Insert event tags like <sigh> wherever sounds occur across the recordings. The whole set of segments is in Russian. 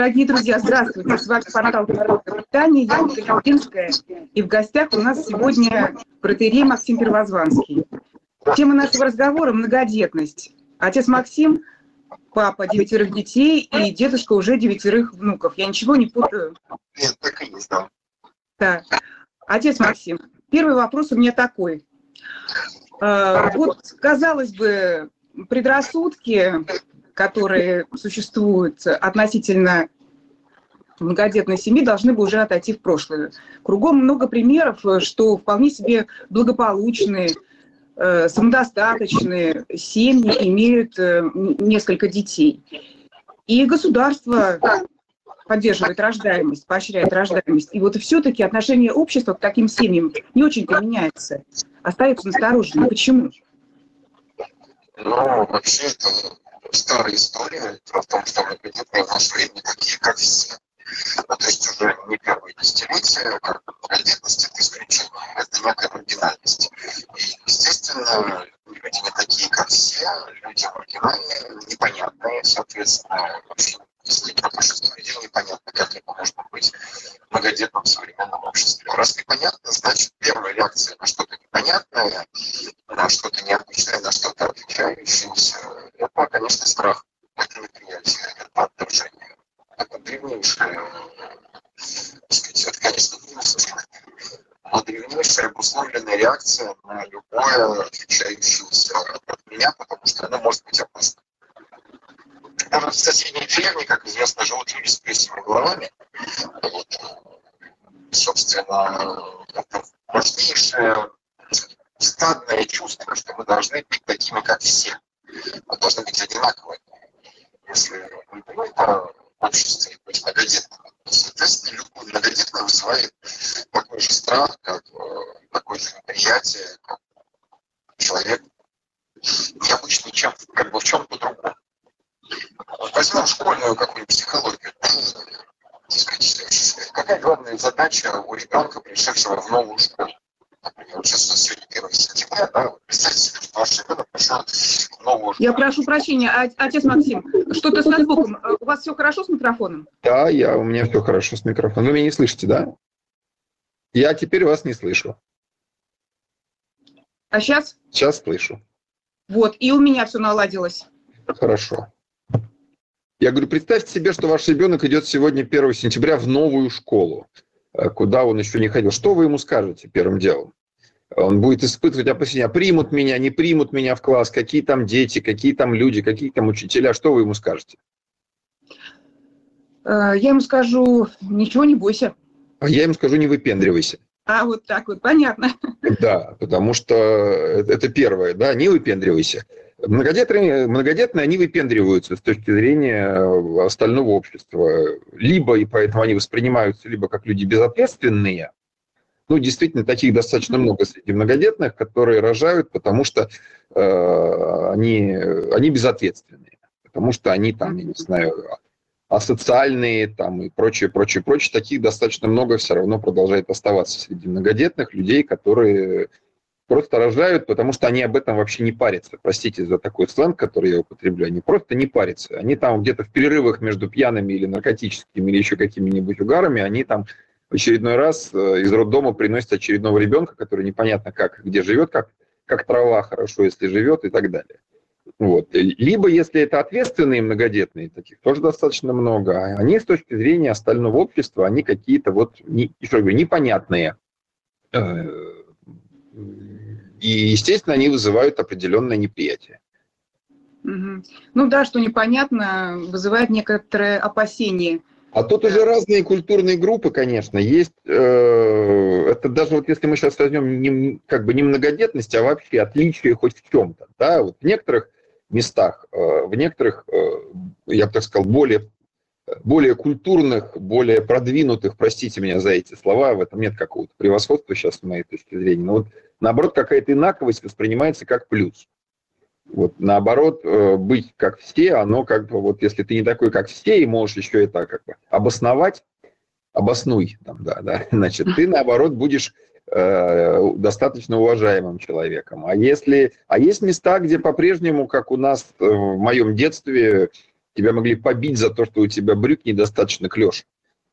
Дорогие друзья, здравствуйте. С вами портал «Народное питание», я Ольга Ялтинская. И в гостях у нас сегодня протерей Максим Первозванский. Тема нашего разговора – многодетность. Отец Максим – папа девятерых детей и дедушка уже девятерых внуков. Я ничего не путаю? Нет, так и есть, да. Да. Отец Максим, первый вопрос у меня такой. А, вот, казалось бы, предрассудки которые существуют относительно многодетной семьи, должны бы уже отойти в прошлое. Кругом много примеров, что вполне себе благополучные, э, самодостаточные семьи имеют э, несколько детей. И государство поддерживает рождаемость, поощряет рождаемость. И вот все-таки отношение общества к таким семьям не очень-то меняется. Остается настороженным. Почему? Ну, вообще это старая история. Дело в том, что в наше время не такие, как все. Ну, то есть уже не первое десятилетие, как многодетность это исключение, это некая маргинальность. И, естественно, люди не такие, как все, люди маргинальные, непонятные, соответственно, вообще если про большинство людей непонятно, как это можно быть многодетным в современном обществе. Раз непонятно, значит, первая реакция на что-то непонятное, на что-то необычное, на что-то отличающееся, это, конечно, страх, это неприятие, это отторжение. Это древнейшее, сказать, это, конечно, но древнейшая обусловленная реакция на любое отличающееся от меня, потому что оно может быть опасно. Даже в соседней деревне, как известно, живут люди с песями головами. Вот. Собственно, это важнейшее стадное чувство, что мы должны быть такими, как все. Мы должны быть одинаковыми. Если мы говорим о обществе, быть многодетным, соответственно, любой многодетный вызывает такой же страх, как э, такое же неприятие, как человек необычный чем, как бы в чем-то другом. Возьмем школьную какую-нибудь психологию. Какая главная задача у ребенка, пришедшего в новую школу? Например, вот сейчас сегодня 1 сентября, да, представьте себе, что ваш ребенок пришел в новую школу. Я прошу прощения, а, отец Максим, что-то со звуком. У вас все хорошо с микрофоном? Да, я, у меня все хорошо с микрофоном. Вы меня не слышите, да? Я теперь вас не слышу. А сейчас? Сейчас слышу. Вот, и у меня все наладилось. Хорошо. Я говорю, представьте себе, что ваш ребенок идет сегодня 1 сентября в новую школу, э, куда он еще не ходил. Что вы ему скажете первым делом? Он будет испытывать опасения, примут меня, не примут меня в класс, какие там дети, какие там люди, какие там учителя. Что вы ему скажете? Э, я ему скажу, ничего не бойся. А я ему скажу, не выпендривайся. А, вот так вот, понятно. Да, потому что это первое, да, не выпендривайся. Многодетные, многодетные, они выпендриваются с точки зрения э, остального общества. Либо, и поэтому они воспринимаются либо как люди безответственные, ну, действительно, таких достаточно много среди многодетных, которые рожают, потому что э, они, они безответственные, потому что они там, я не знаю, асоциальные там и прочее, прочее, прочее. Таких достаточно много все равно продолжает оставаться среди многодетных людей, которые просто рожают, потому что они об этом вообще не парятся. Простите за такой сленг, который я употребляю. Они просто не парятся. Они там где-то в перерывах между пьяными или наркотическими или еще какими-нибудь угарами, они там в очередной раз э, из роддома приносят очередного ребенка, который непонятно как, где живет, как, как трава хорошо, если живет и так далее. Вот. Либо, если это ответственные многодетные, таких тоже достаточно много, а они с точки зрения остального общества, они какие-то вот, еще говорю, непонятные. Э, и, естественно, они вызывают определенное неприятие. Ну да, что непонятно, вызывает некоторое опасение. А тут уже разные культурные группы, конечно, есть. Э, это даже вот если мы сейчас возьмем не, как бы не многодетность, а вообще отличие хоть в чем-то. Да? Вот в некоторых местах, э, в некоторых, э, я бы так сказал, более более культурных, более продвинутых, простите меня за эти слова, в этом нет какого-то превосходства сейчас с моей точки зрения, но вот наоборот какая-то инаковость воспринимается как плюс. Вот наоборот, э, быть как все, оно как бы, вот если ты не такой, как все, и можешь еще это как бы обосновать, обоснуй, там, да, да, <laughs> значит, ты наоборот будешь э, достаточно уважаемым человеком. А если, а есть места, где по-прежнему, как у нас э, в моем детстве, тебя могли побить за то, что у тебя брюк недостаточно клеш.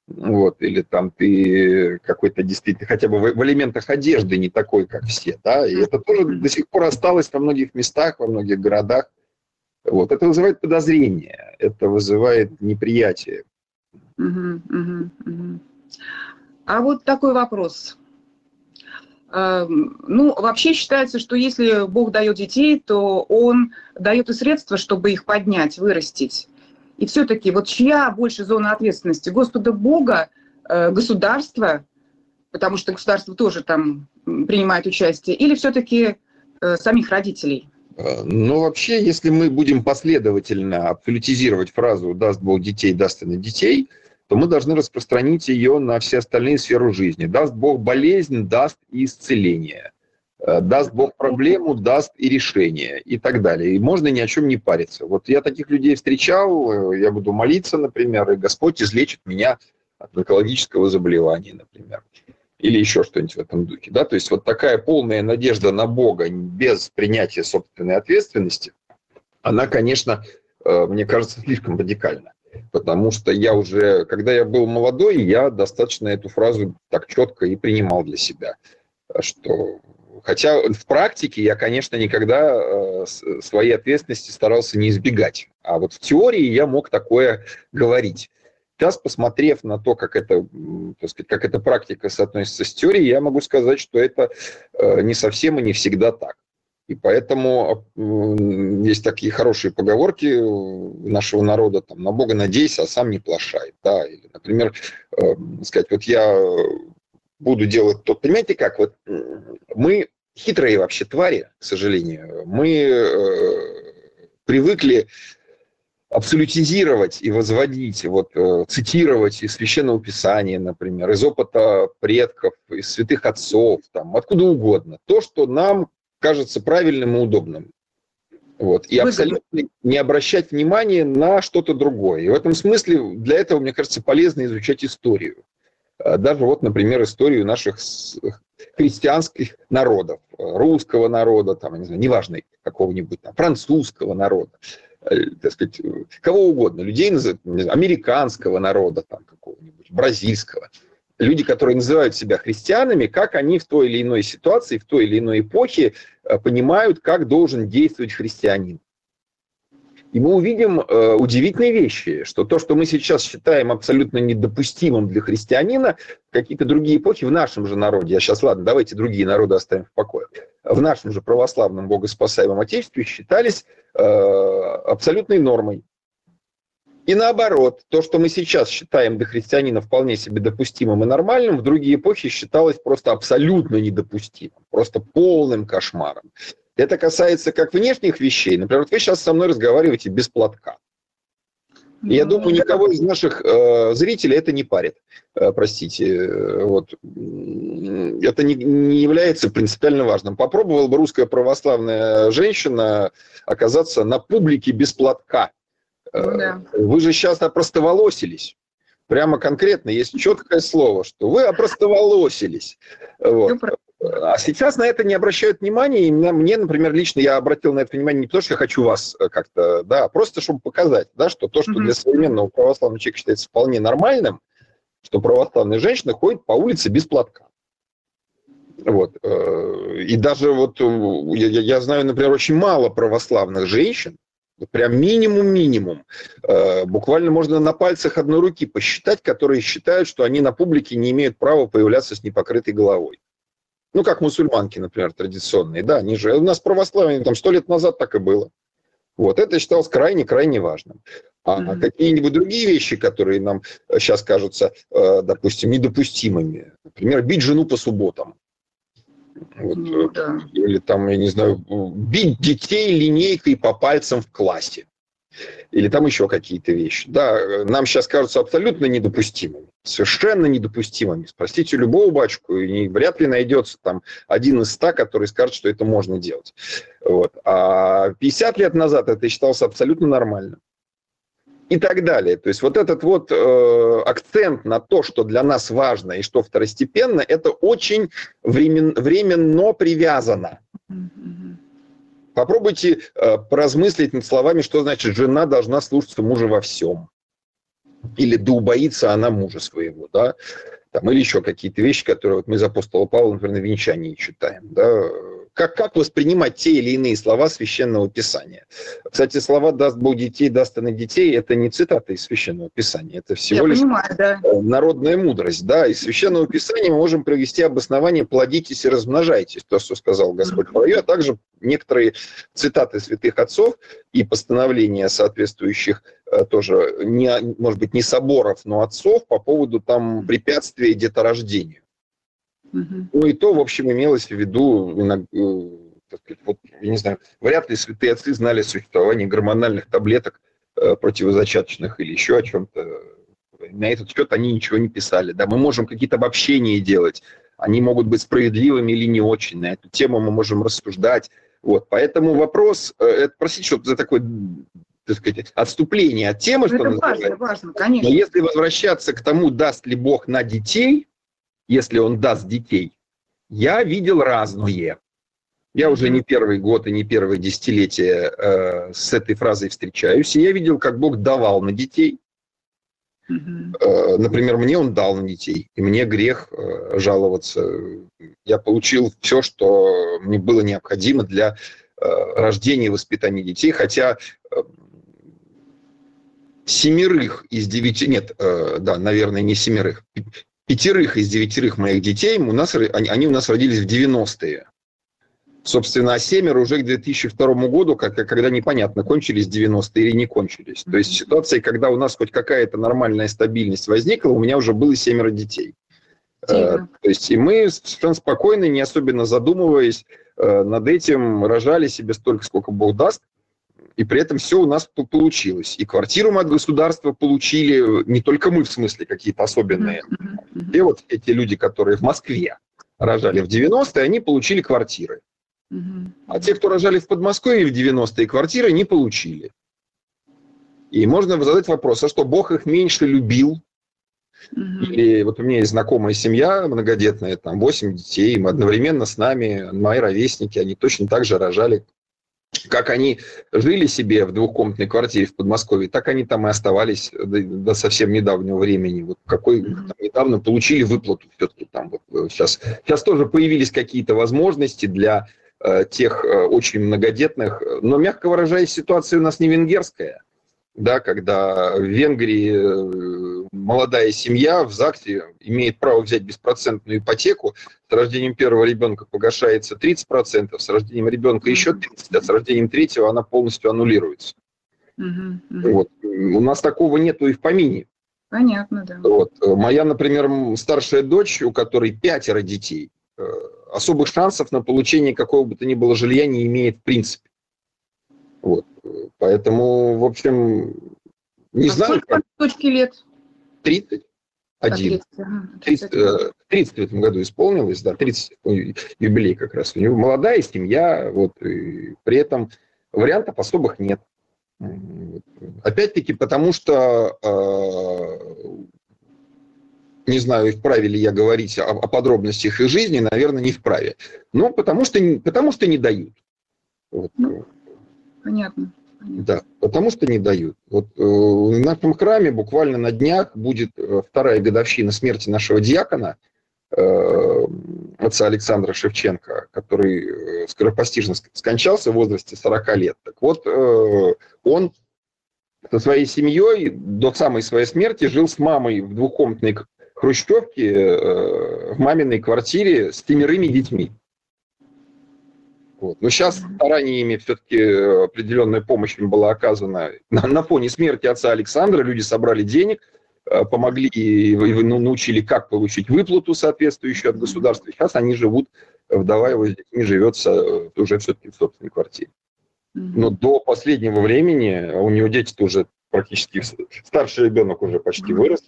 Вот, или там ты какой-то действительно, хотя бы в, в элементах одежды не такой, как все, да, и это тоже до сих пор осталось во многих местах, во многих городах. Вот, это вызывает подозрение, это вызывает неприятие. Угу, угу, угу. А вот такой вопрос. Эм, ну, вообще считается, что если Бог дает детей, то Он дает и средства, чтобы их поднять, вырастить. И все-таки вот чья больше зона ответственности? Господа Бога, э, государства, потому что государство тоже там принимает участие, или все-таки э, самих родителей? Э, ну, вообще, если мы будем последовательно абсолютизировать фразу «даст Бог детей, даст и на детей», то мы должны распространить ее на все остальные сферы жизни. Даст Бог болезнь, даст исцеление. Э, даст Бог проблему, даст и решение и так далее. И можно ни о чем не париться. Вот я таких людей встречал, э, я буду молиться, например, и Господь излечит меня от онкологического заболевания, например. Или еще что-нибудь в этом духе. Да? То есть вот такая полная надежда на Бога без принятия собственной ответственности, она, конечно, э, мне кажется, слишком радикальна потому что я уже, когда я был молодой, я достаточно эту фразу так четко и принимал для себя, что Хотя в практике я, конечно, никогда э, своей ответственности старался не избегать. А вот в теории я мог такое говорить. Сейчас, посмотрев на то, как это, так сказать, как эта практика соотносится с теорией, я могу сказать, что это э, не совсем и не всегда так. И поэтому есть такие хорошие поговорки нашего народа, там, на Бога надейся, а сам не плашай. Да? Или, например, э, сказать, вот я буду делать то. Понимаете как? Вот мы хитрые вообще твари, к сожалению. Мы э, привыкли абсолютизировать и возводить, вот, э, цитировать из Священного Писания, например, из опыта предков, из святых отцов, там, откуда угодно. То, что нам кажется правильным и удобным. Вот. И абсолютно не обращать внимания на что-то другое. И в этом смысле для этого, мне кажется, полезно изучать историю. А даже вот, например, историю наших христианских народов, русского народа, там, не знаю, неважно, какого-нибудь там, французского народа, э, так сказать, кого угодно, людей, знаю, американского народа, там, какого-нибудь, бразильского – люди, которые называют себя христианами, как они в той или иной ситуации, в той или иной эпохе э, понимают, как должен действовать христианин. И мы увидим э, удивительные вещи, что то, что мы сейчас считаем абсолютно недопустимым для христианина, какие-то другие эпохи в нашем же народе, я сейчас, ладно, давайте другие народы оставим в покое, в нашем же православном богоспасаемом Отечестве считались э, абсолютной нормой. И наоборот, то, что мы сейчас считаем для христианина вполне себе допустимым и нормальным, в другие эпохи считалось просто абсолютно недопустимым, просто полным кошмаром. Это касается как внешних вещей. Например, вот вы сейчас со мной разговариваете без платка. И я думаю, никого из наших э, зрителей это не парит. Э, простите. Вот. Это не, не является принципиально важным. Попробовала бы русская православная женщина оказаться на публике без платка. Ну, да. Вы же сейчас опростоволосились. Прямо конкретно есть четкое слово, что вы опростоволосились. Вот. А сейчас на это не обращают внимания. И мне, например, лично я обратил на это внимание не потому, что я хочу вас э, как-то, да, а просто чтобы показать, да, что то, что mm-hmm. для современного православного человека считается вполне нормальным, что православная женщина ходит по улице без платка. Вот. Э, и даже вот э, я, я знаю, например, очень мало православных женщин, Прям минимум-минимум. Буквально можно на пальцах одной руки посчитать, которые считают, что они на публике не имеют права появляться с непокрытой головой. Ну, как мусульманки, например, традиционные. Да, они же... У нас православие там сто лет назад так и было. Вот, это считалось крайне-крайне важным. А mm-hmm. какие-нибудь другие вещи, которые нам сейчас кажутся, э, допустим, недопустимыми, например, бить жену по субботам, вот, ну, да. Или там, я не знаю, бить детей линейкой по пальцам в классе. Или там еще какие-то вещи. Да, нам сейчас кажутся абсолютно недопустимыми, совершенно недопустимыми. Спросите любого бачку, и вряд ли найдется там один из ста, который скажет, что это можно делать. Вот. А 50 лет назад это считалось абсолютно нормальным и так далее. То есть вот этот вот э, акцент на то, что для нас важно и что второстепенно, это очень времен, временно привязано. Попробуйте э, поразмыслить над словами, что значит жена должна слушаться мужа во всем. Или да убоится она мужа своего, да, там, или еще какие-то вещи, которые вот мы из апостола Павла, например, на венчании читаем, да, как, как воспринимать те или иные слова Священного Писания. Кстати, слова «даст Бог детей, даст она детей» – это не цитата из Священного Писания, это всего Я лишь понимаю, да. народная мудрость. Да, из Священного Писания мы можем привести обоснование «плодитесь и размножайтесь», то, что сказал Господь mm-hmm. а также некоторые цитаты святых отцов и постановления соответствующих э, тоже, не, может быть, не соборов, но отцов по поводу там препятствия деторождению. Угу. Ну и то, в общем, имелось в виду, э, вот, я не знаю, вряд ли святые отцы знали о существовании гормональных таблеток э, противозачаточных или еще о чем-то. На этот счет они ничего не писали. Да, мы можем какие-то обобщения делать, они могут быть справедливыми или не очень. На эту тему мы можем рассуждать. Вот, поэтому вопрос, э, это, простите, что за такой так сказать, отступление от темы, ну, это что важно, важно, конечно. Но если возвращаться к тому, даст ли Бог на детей, если он даст детей, я видел разное. Я уже не первый год и не первое десятилетие э, с этой фразой встречаюсь, и я видел, как Бог давал на детей. Э, например, мне он дал на детей, и мне грех э, жаловаться. Я получил все, что мне было необходимо для э, рождения и воспитания детей, хотя э, семерых из девяти, нет, э, да, наверное, не семерых, пятерых из девятерых моих детей у нас, они, они у нас родились в 90-е. Собственно, а семеро уже к 2002 году, как, когда непонятно, кончились 90-е или не кончились. То есть ситуация, когда у нас хоть какая-то нормальная стабильность возникла, у меня уже было семеро детей. Э, то есть и мы совершенно спокойно, не особенно задумываясь э, над этим, рожали себе столько, сколько Бог даст и при этом все у нас получилось. И квартиру мы от государства получили, не только мы, в смысле, какие-то особенные. И вот эти люди, которые в Москве рожали в 90-е, они получили квартиры. А те, кто рожали в Подмосковье в 90-е, квартиры не получили. И можно задать вопрос, а что, Бог их меньше любил? Или вот у меня есть знакомая семья многодетная, там 8 детей, мы одновременно с нами, мои ровесники, они точно так же рожали как они жили себе в двухкомнатной квартире в Подмосковье, так они там и оставались до, до совсем недавнего времени. Вот какой там, недавно получили выплату все-таки там вот сейчас. Э, сейчас тоже появились какие-то возможности для э, тех э, очень многодетных, но мягко выражаясь, ситуация у нас не венгерская да, когда в Венгрии э, молодая семья в ЗАГСе имеет право взять беспроцентную ипотеку, с рождением первого ребенка погашается 30%, с рождением ребенка еще 30%, а с рождением третьего она полностью аннулируется. Угу, угу. Вот. У нас такого нету и в помине. Понятно, да. Вот. Моя, например, старшая дочь, у которой пятеро детей, э, особых шансов на получение какого бы то ни было жилья не имеет в принципе. Вот. Поэтому, в общем, не а знаю. Сколько как... точки лет? 30. Один. 30, 30, 30 в этом году исполнилось, да, 30 юбилей как раз. У него молодая семья, вот, и при этом вариантов особых нет. Опять-таки, потому что, э, не знаю, вправе ли я говорить о, о подробностях их жизни, наверное, не вправе. Но потому что, потому что не дают. Вот. Ну, понятно. Да, потому что не дают. Вот э, в нашем храме буквально на днях будет э, вторая годовщина смерти нашего диакона, э, отца Александра Шевченко, который э, скоропостижно скончался в возрасте 40 лет. Так вот, он со своей семьей до самой своей смерти жил с мамой в двухкомнатной хрущевке в маминой квартире с семерыми детьми. Вот. Но сейчас стараниями все-таки э, определенная помощь им была оказана. На, на фоне смерти отца Александра люди собрали денег, э, помогли и, и ну, научили, как получить выплату соответствующую от государства. Сейчас они живут, вдова его с детьми живет уже все-таки в собственной квартире. Но до последнего времени, а у него дети уже практически, старший ребенок уже почти вырос.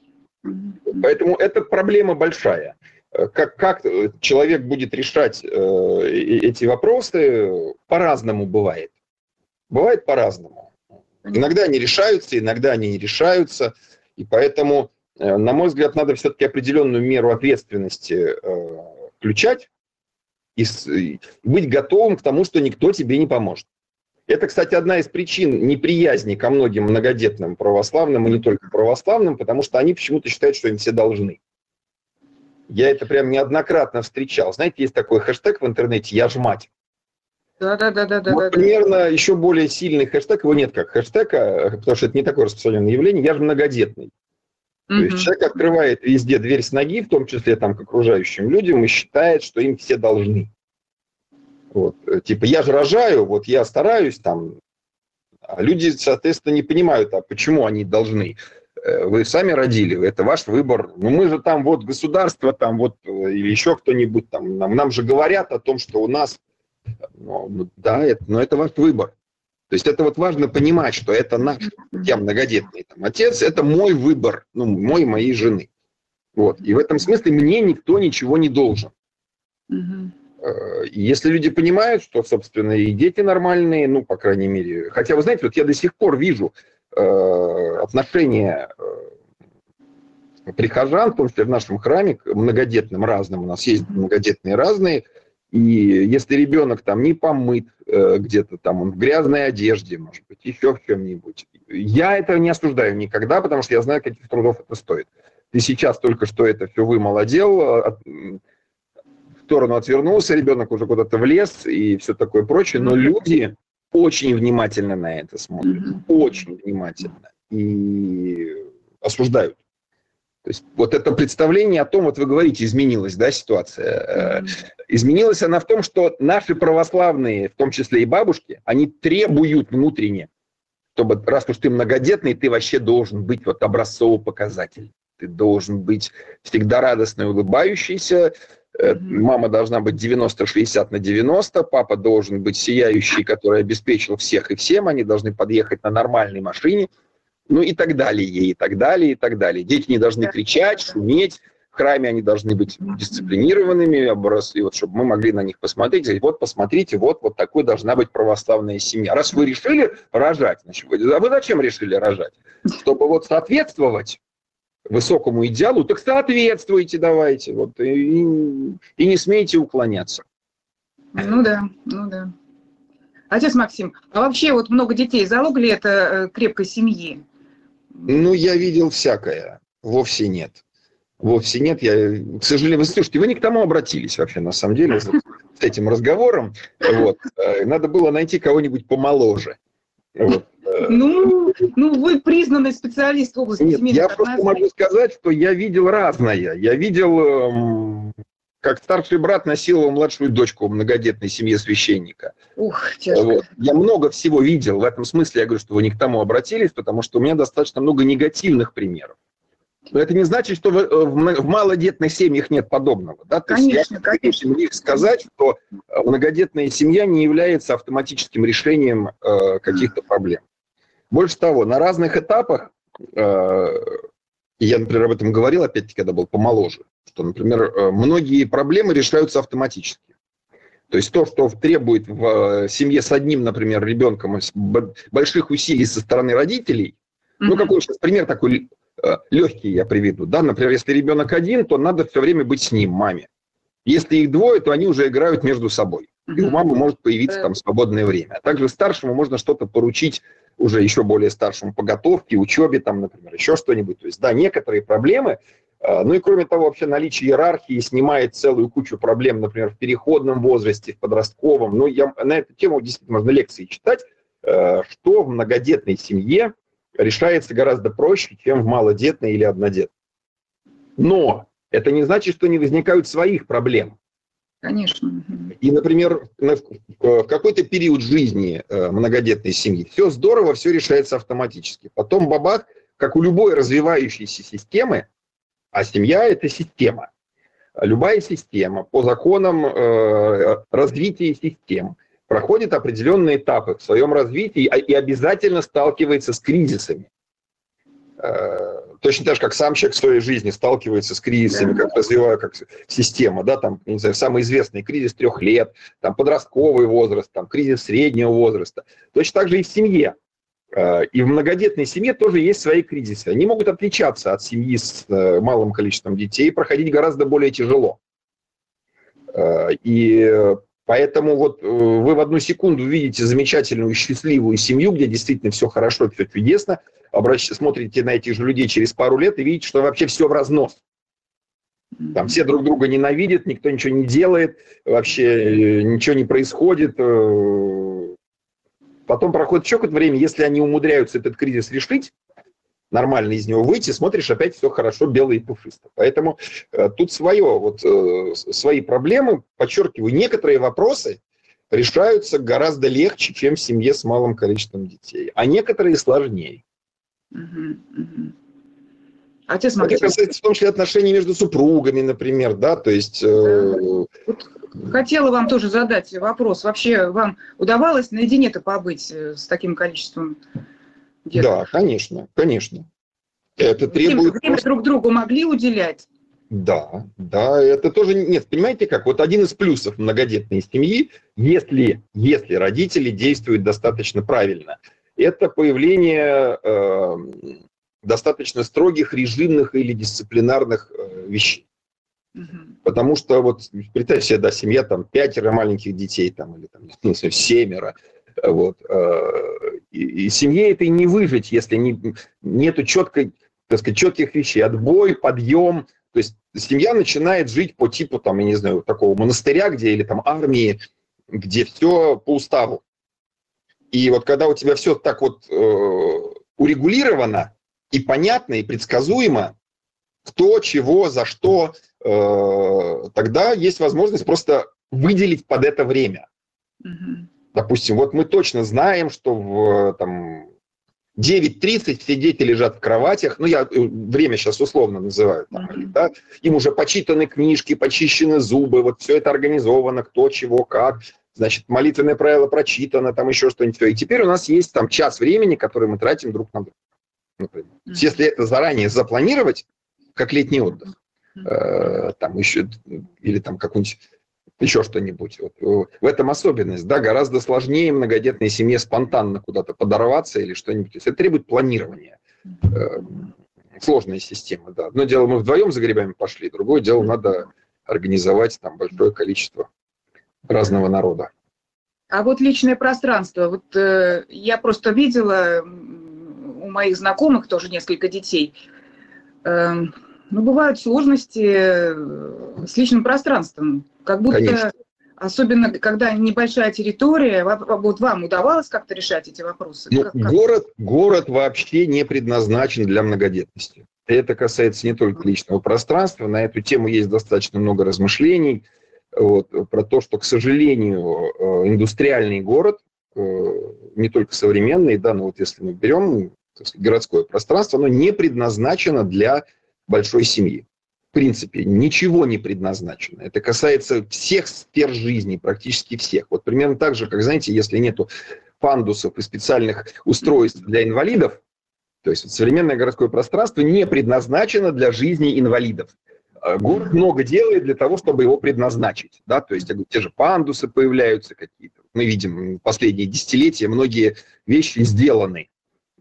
Поэтому эта проблема большая. Э, как, как человек будет решать э, эти вопросы, по-разному бывает. Бывает по-разному. Иногда они решаются, иногда они не решаются. И поэтому, э, на мой взгляд, надо все-таки определенную меру ответственности э, включать и быть готовым к тому, что никто тебе не поможет. Это, кстати, одна из причин неприязни ко многим многодетным православным, и не только православным, потому что они почему-то считают, что им все должны. Я это прям неоднократно встречал. Знаете, есть такой хэштег в интернете «Я ж мать». Да, да, да, да, да. Вот примерно да. еще более сильный хэштег, его нет как хэштега, потому что это не такое распространенное явление, я же многодетный. Mm-hmm. То есть человек открывает везде дверь с ноги, в том числе там к окружающим людям, и считает, что им все должны. Вот. Типа, я же рожаю, вот я стараюсь там. А люди, соответственно, не понимают, а почему они должны. Э, вы сами родили, это ваш выбор. Ну, мы же там вот государство, там вот, э, или еще кто-нибудь там, нам, нам же говорят о том, что у нас, ну, да, это, но это ваш выбор. То есть это вот важно понимать, что это наш, я многодетный там, отец, это мой выбор, ну, мой, моей жены. Вот. И в этом смысле мне никто ничего не должен. Угу. Если люди понимают, что, собственно, и дети нормальные, ну, по крайней мере, хотя, вы знаете, вот я до сих пор вижу э, отношения э, прихожан, в том числе в нашем храме, к многодетным разным, у нас есть многодетные разные, и если ребенок там не помыт э, где-то там, он в грязной одежде, может быть, еще в чем-нибудь, я это не осуждаю никогда, потому что я знаю, каких трудов это стоит. Ты сейчас только что это все вымолодел, сторону отвернулся, ребенок уже куда-то влез и все такое прочее, но люди очень внимательно на это смотрят, mm-hmm. очень внимательно и осуждают. То есть вот это представление о том, вот вы говорите, изменилась, да, ситуация. Mm-hmm. Изменилась она в том, что наши православные, в том числе и бабушки, они требуют внутренне, чтобы раз уж ты многодетный, ты вообще должен быть вот образцово показатель. Ты должен быть всегда радостно улыбающийся, мама должна быть 90-60 на 90, папа должен быть сияющий, который обеспечил всех и всем, они должны подъехать на нормальной машине, ну и так далее, и так далее, и так далее. Дети не должны кричать, шуметь, в храме они должны быть дисциплинированными, и вот, чтобы мы могли на них посмотреть, сказать, вот посмотрите, вот, вот такой должна быть православная семья. Раз вы решили рожать, значит, а вы зачем решили рожать? Чтобы вот соответствовать высокому идеалу, так соответствуйте давайте, вот, и, и не смейте уклоняться. Ну да, ну да. Отец Максим, а вообще вот много детей, залог ли это э, крепкой семьи? Ну, я видел всякое, вовсе нет. Вовсе нет, я, к сожалению, вы слушайте, вы не к тому обратились вообще, на самом деле, с этим разговором. Вот. Э, надо было найти кого-нибудь помоложе. Вот. Ну, ну, вы признанный специалист в области Нет, я просто могу сказать, что я видел разное. Я видел, эм, как старший брат насиловал младшую дочку в многодетной семье священника. Ух, тяжко. Вот. Я много всего видел. В этом смысле я говорю, что вы не к тому обратились, потому что у меня достаточно много негативных примеров. Но это не значит, что в, э, в малодетных семьях нет подобного. Да? То конечно, есть я конечно. них сказать, что э, многодетная семья не является автоматическим решением э, каких-то проблем. Больше того, на разных этапах, э, я, например, об этом говорил, опять-таки, когда был помоложе, что, например, э, многие проблемы решаются автоматически. То есть то, что требует в семье с одним, например, ребенком больших усилий со стороны родителей, mm-hmm. ну, какой сейчас пример такой Э, легкие я приведу. Да? Например, если ребенок один, то надо все время быть с ним, маме. Если их двое, то они уже играют между собой. И у мамы может появиться там свободное время. А также старшему можно что-то поручить уже еще более старшему по готовке, учебе, там, например, еще что-нибудь. То есть, да, некоторые проблемы, э, ну и кроме того, вообще наличие иерархии снимает целую кучу проблем, например, в переходном возрасте, в подростковом. Ну, я на эту тему действительно можно лекции читать, э, что в многодетной семье решается гораздо проще, чем в малодетной или однодетной. Но это не значит, что не возникают своих проблем. Конечно. И, например, в какой-то период жизни э, многодетной семьи все здорово, все решается автоматически. Потом бабах, как у любой развивающейся системы, а семья – это система. Любая система по законам э, развития систем проходит определенные этапы в своем развитии и обязательно сталкивается с кризисами. Э, точно так же, как сам человек в своей жизни сталкивается с кризисами, как развивая как система, да, там, не знаю, самый известный кризис трех лет, там, подростковый возраст, там, кризис среднего возраста. Точно так же и в семье. Э, и в многодетной семье тоже есть свои кризисы. Они могут отличаться от семьи с э, малым количеством детей и проходить гораздо более тяжело. И Поэтому вот вы в одну секунду видите замечательную, счастливую семью, где действительно все хорошо, все чудесно, обращ... смотрите на этих же людей через пару лет и видите, что вообще все в разнос. Там все друг друга ненавидят, никто ничего не делает, вообще э, ничего не происходит. Э. Потом проходит еще какое-то время, если они умудряются этот кризис решить, нормально из него выйти, смотришь, опять все хорошо, белое и пушисто. Поэтому э, тут свое, вот э, свои проблемы, подчеркиваю, некоторые вопросы решаются гораздо легче, чем в семье с малым количеством детей, а некоторые сложнее. Отец Максим. Это касается в том числе отношений между супругами, например, да, то есть... Э... Хотела вам тоже задать вопрос. Вообще вам удавалось наедине-то побыть э, с таким количеством деток? Да, конечно, конечно. Это требует... Время, время друг другу могли уделять? Да, да, это тоже, нет, понимаете как, вот один из плюсов многодетной семьи, если, если родители действуют достаточно правильно – это появление э, достаточно строгих режимных или дисциплинарных э, вещей. Угу. Потому что вот представьте себе, да, семья там пятеро маленьких детей там или там знаю, семеро, вот, э, и, и семье этой не выжить, если не, нету четкой, так сказать, четких вещей, отбой, подъем, то есть семья начинает жить по типу там, я не знаю, такого монастыря, где или там армии, где все по уставу. И вот когда у тебя все так вот э, урегулировано и понятно, и предсказуемо, кто, чего, за что, э, тогда есть возможность просто выделить под это время. Угу. Допустим, вот мы точно знаем, что в там, 9.30 все дети лежат в кроватях, ну, я э, время сейчас условно называю, там, mm-hmm. да, им уже почитаны книжки, почищены зубы, вот все это организовано, кто, чего, как, значит, молитвенное правило прочитано, там еще что-нибудь. И теперь у нас есть там час времени, который мы тратим друг на друга. Например. Mm-hmm. Если это заранее запланировать, как летний отдых, э, там еще, или там какой-нибудь еще что-нибудь. Вот. В этом особенность, да, гораздо сложнее многодетной семье спонтанно куда-то подорваться или что-нибудь. То есть это требует планирования. Э, сложная система, да. Одно дело, мы вдвоем за грибами пошли, другое дело, надо организовать там большое количество разного народа. А вот личное пространство. Вот э, я просто видела у моих знакомых тоже несколько детей. Э, ну, бывают сложности э, с личным пространством. Как будто, Конечно. особенно когда небольшая территория, вот вам удавалось как-то решать эти вопросы? Ну, как, как? Город, город вообще не предназначен для многодетности. Это касается не только личного пространства. На эту тему есть достаточно много размышлений вот, про то, что, к сожалению, э, индустриальный город, э, не только современный, да, но вот если мы берем сказать, городское пространство, оно не предназначено для большой семьи. В принципе, ничего не предназначено. Это касается всех сфер жизни, практически всех. Вот примерно так же, как, знаете, если нету пандусов и специальных устройств для инвалидов, то есть современное городское пространство не предназначено для жизни инвалидов. Э, город много делает для того, чтобы его предназначить. Да? То есть те же пандусы появляются какие-то. Мы видим последние десятилетия многие вещи сделаны.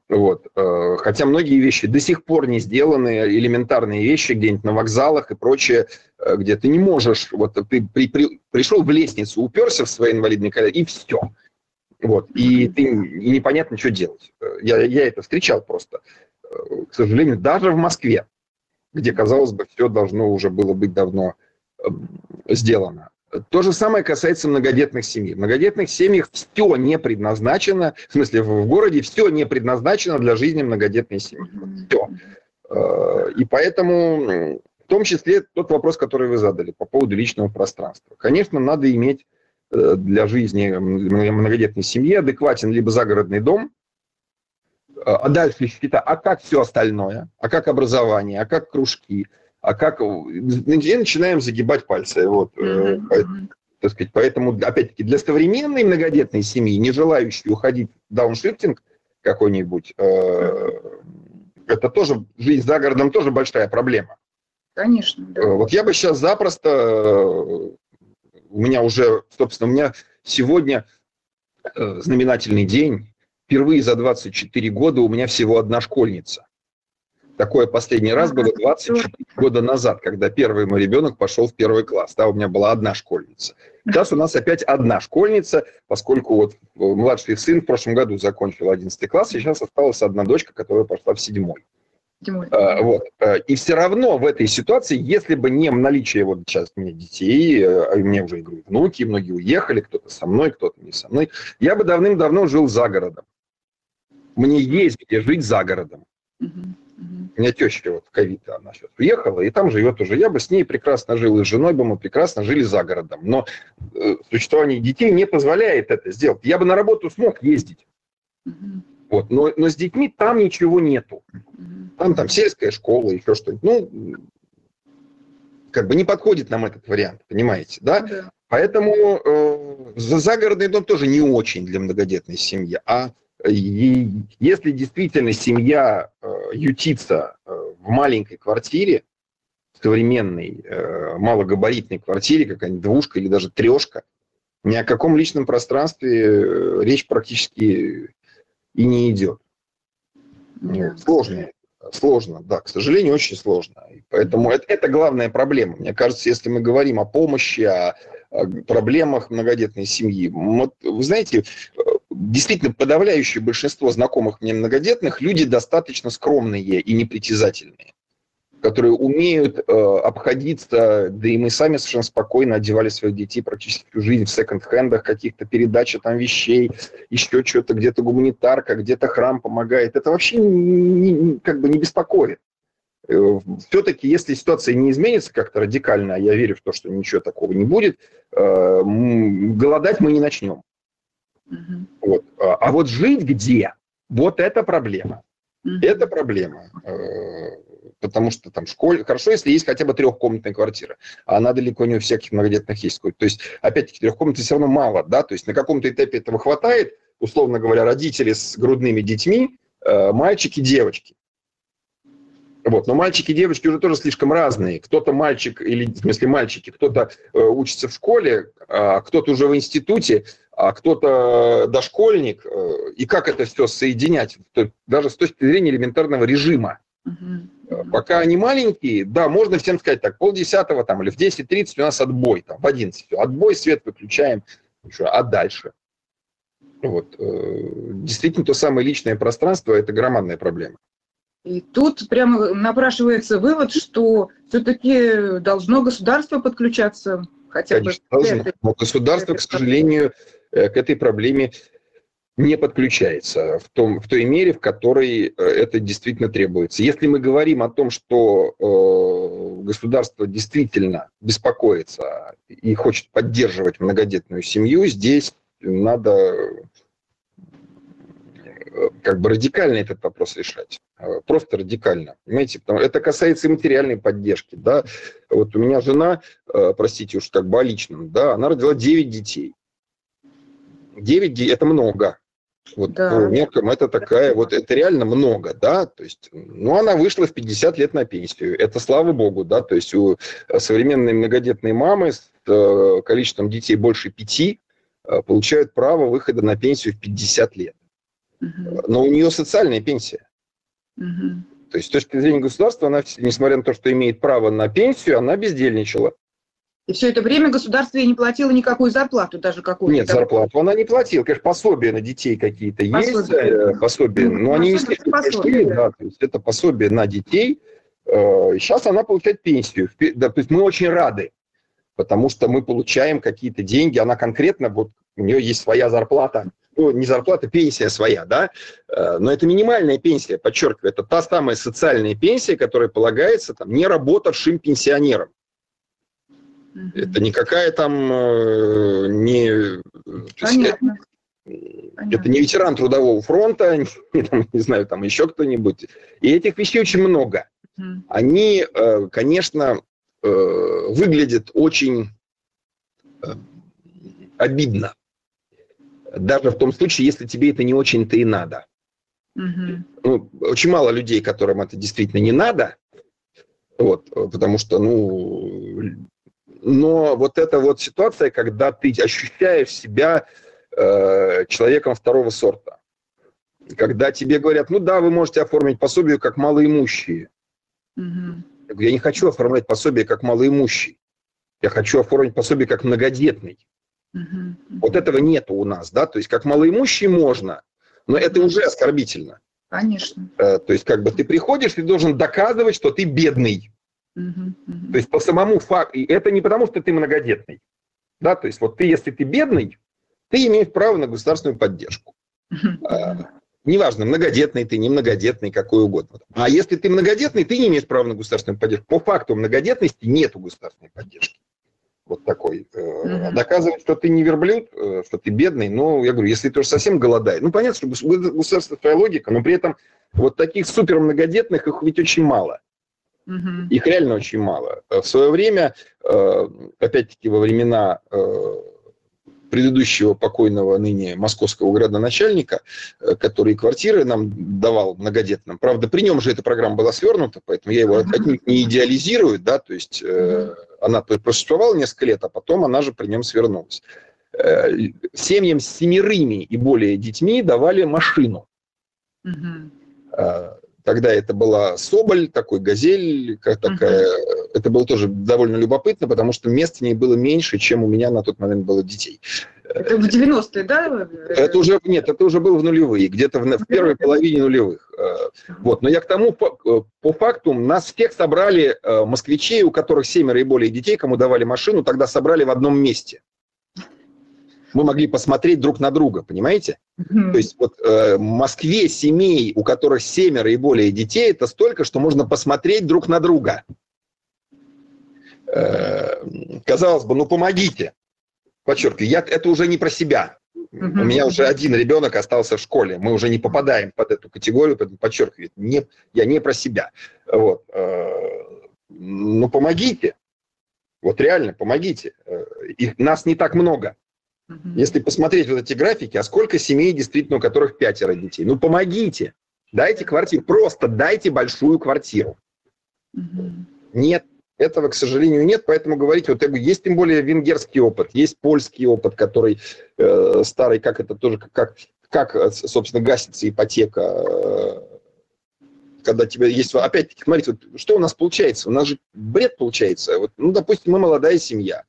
Вот. Э, хотя многие вещи до сих пор не сделаны, элементарные вещи где-нибудь на вокзалах и прочее, э, где ты не можешь, вот ты при, при, пришел в лестницу, уперся в свои инвалидные коляски, и все. Вот. И, ты, и непонятно, что делать. Я, я это встречал просто. К сожалению, даже в Москве где, казалось бы, все должно уже было быть давно эм, сделано. То же самое касается многодетных семей. В многодетных семьях все не предназначено, в смысле в городе все не предназначено для жизни многодетной семьи. Все. Э, и поэтому, в том числе, тот вопрос, который вы задали по поводу личного пространства. Конечно, надо иметь э, для жизни многодетной семьи адекватен либо загородный дом, а, а дальше счета, а как все остальное, а как образование, а как кружки, а как... И начинаем загибать пальцы. Вот. Mm-hmm. Так сказать, поэтому, опять-таки, для современной многодетной семьи, не желающей уходить в дауншифтинг какой-нибудь, э, это тоже, жизнь за городом тоже большая проблема. Конечно, да. Э, вот я бы сейчас запросто, э, у меня уже, собственно, у меня сегодня э, знаменательный день, впервые за 24 года у меня всего одна школьница. Такое последний раз было 24 года назад, когда первый мой ребенок пошел в первый класс. Да, у меня была одна школьница. Сейчас у нас опять одна школьница, поскольку вот младший сын в прошлом году закончил 11 класс, и сейчас осталась одна дочка, которая пошла в седьмой. А, вот. А, и все равно в этой ситуации, если бы не наличие вот сейчас у меня детей, а у меня уже играют внуки, многие уехали, кто-то со мной, кто-то не со мной, я бы давным-давно жил за городом. Мне есть где жить за городом. Угу. У меня теща вот ковид, она сейчас уехала, и там живет уже. Я бы с ней прекрасно жил, и с женой бы мы прекрасно жили за городом. Но э, существование детей не позволяет это сделать. Я бы на работу смог ездить. Вот, но, но с детьми там ничего нету. Там, там сельская школа, еще что-нибудь. Ну, как бы не подходит нам этот вариант, понимаете, да? да. Поэтому э, загородный дом тоже не очень для многодетной семьи. А и если действительно семья э, ютится э, в маленькой квартире, современной, э, малогабаритной квартире, какая-нибудь двушка или даже трешка, ни о каком личном пространстве речь практически и не идет. Yeah. Сложно. Сложно, да, к сожалению, очень сложно. И поэтому это, это главная проблема. Мне кажется, если мы говорим о помощи, о, о проблемах многодетной семьи, вот, вы знаете, действительно подавляющее большинство знакомых мне многодетных люди достаточно скромные и непритязательные, которые умеют э, обходиться, да и мы сами совершенно спокойно одевали своих детей практически всю жизнь в секонд-хендах, каких-то передача там вещей, еще что-то, где-то гуманитарка, где-то храм помогает. Это вообще не, не, как бы не беспокоит. Э, Все-таки, если ситуация не изменится как-то радикально, а я верю в то, что ничего такого не будет, э, голодать мы не начнем. Угу. Вот. А, а вот жить где? Вот это проблема. Угу. Это проблема. Э, потому что там школе... Хорошо, если есть хотя бы трехкомнатная квартира. А она далеко не у всяких многодетных есть. То есть, опять-таки, трехкомнатной все равно мало. Да? То есть на каком-то этапе этого хватает. Условно говоря, родители с грудными детьми, э, мальчики, девочки. Вот. Но мальчики и девочки уже тоже слишком разные. Кто-то мальчик, или в смысле мальчики, кто-то э, учится в школе, а кто-то уже в институте, а кто-то дошкольник. Э, и как это все соединять, даже с точки зрения элементарного режима. Uh-huh. Пока они маленькие, да, можно всем сказать так, полдесятого там или в 10.30 у нас отбой, там в 11. Все, отбой, свет выключаем, а дальше? Вот. Э, действительно, то самое личное пространство – это громадная проблема. И тут прямо напрашивается вывод, что все-таки должно государство подключаться хотя Конечно, бы. Должно. Но государство, к сожалению, э, к этой проблеме не подключается в, том, в той мере, в которой э, это действительно требуется. Если мы говорим о том, что э, государство действительно беспокоится и хочет поддерживать многодетную семью, здесь надо как бы радикально этот вопрос решать. Э, просто радикально. Понимаете? Потому, это касается и материальной поддержки. Да? Вот у меня жена, э, простите уж как бы о личном, да, она родила 9 детей. 9 детей – это много. Вот да. по меркам это такая, вот это реально много, да, то есть, ну, она вышла в 50 лет на пенсию, это слава богу, да, то есть у современной многодетной мамы с э, количеством детей больше пяти получают право выхода на пенсию в 50 лет. Но у нее социальная пенсия. Угу. То есть с точки зрения государства, она, несмотря на то, что имеет право на пенсию, она бездельничала. И все это время государство ей не платило никакую зарплату, даже какую-то. Нет, зарплату она не платила. Конечно, пособия на детей какие-то есть, э, пособия, но они не слишком большие, да. да, то есть это пособие на детей. Сейчас э, она получает пенсию. Да, то есть мы очень рады, потому что мы получаем какие-то деньги, она конкретно, вот у нее есть своя зарплата, ну, не зарплата, пенсия своя, да, э, но это минимальная пенсия, подчеркиваю, это та самая социальная пенсия, которая полагается там не работавшим пенсионерам. Mm-hmm. Это никакая там э, не... Понятно. Это не ветеран трудового фронта, <laughs> не, там, не знаю, там еще кто-нибудь. И этих вещей очень много. Mm. Они, э, конечно, выглядят очень обидно. Даже в том случае, если тебе это не очень-то и надо. Мгм. Ну, очень мало людей, которым это действительно не надо, вот, потому что, ну, но вот эта вот ситуация, когда ты ощущаешь себя э, человеком второго сорта, когда тебе говорят, ну да, вы можете оформить пособие как малоимущие. Мгм. Я говорю, я не хочу оформлять пособие как малоимущий. Я хочу оформить пособие как многодетный. Мгм. Вот этого нету у нас, да, то есть как малоимущий можно, но это уже оскорбительно. Конечно. Э, То есть как бы ты приходишь, ты должен доказывать, что ты бедный. Мгм. То есть по самому факту, и это не потому, что ты многодетный. Да, то есть вот ты, если ты бедный, ты имеешь право на государственную поддержку. А, Неважно, многодетный ты, не многодетный, какой угодно. А если ты многодетный, ты не имеешь права на государственную поддержку. По факту многодетности нету государственной поддержки. Вот такой. Э, Мгм. Доказывать, что ты не верблюд, э, что ты бедный, ну, я говорю, если ты уж совсем голодаешь. Ну, понятно, что гос- государство своя логика, но при этом вот таких супер многодетных их ведь очень мало. Мгм. Их реально очень мало. В свое время, э, опять-таки во времена э, предыдущего покойного ныне московского градоначальника, э, который квартиры нам давал многодетным. Правда, при нем же эта программа была свернута, поэтому я его отнюдь не идеализирую, да, то есть э, она просуществовала несколько лет, а потом она же при нем свернулась. Э, Семьям с семерыми и более детьми давали машину. Мгм. Э, Тогда это была Соболь, такой газель, как такая. Это было тоже довольно любопытно, потому что мест в ней было меньше, чем у меня на тот момент было детей. Это в 90-е, да? Это уже нет, это уже было в нулевые, где-то в, в первой половине нулевых. Э, Вот, но я к тому по, э, по факту нас всех собрали э, москвичей, у которых семеро и более детей, кому давали машину, тогда собрали в одном месте. Мы могли посмотреть друг на друга, понимаете? Мгм. То есть вот э, в Москве семей, у которых семеро и более детей, это столько, что можно посмотреть друг на друга. Э, казалось бы, ну помогите. Подчеркиваю, я, это уже не про себя. У меня уже один ребенок остался в школе. Мы уже не попадаем под эту категорию, поэтому подчеркиваю, не, я не про себя. Вот. э, ну помогите. Вот реально, помогите. Э, Их, нас не так много. Если посмотреть вот эти графики, а сколько семей действительно, у которых пятеро детей? Ну, помогите. Дайте квартиру. Просто дайте большую квартиру. Нет, этого, к сожалению, нет. Поэтому говорить, вот есть тем более венгерский опыт, есть польский опыт, который э, старый, как это тоже, как, как, э, собственно, гасится ипотека. э, когда тебе есть, опять-таки, смотрите, вот что у нас получается? У нас же бред получается. Вот, ну, допустим, мы молодая семья.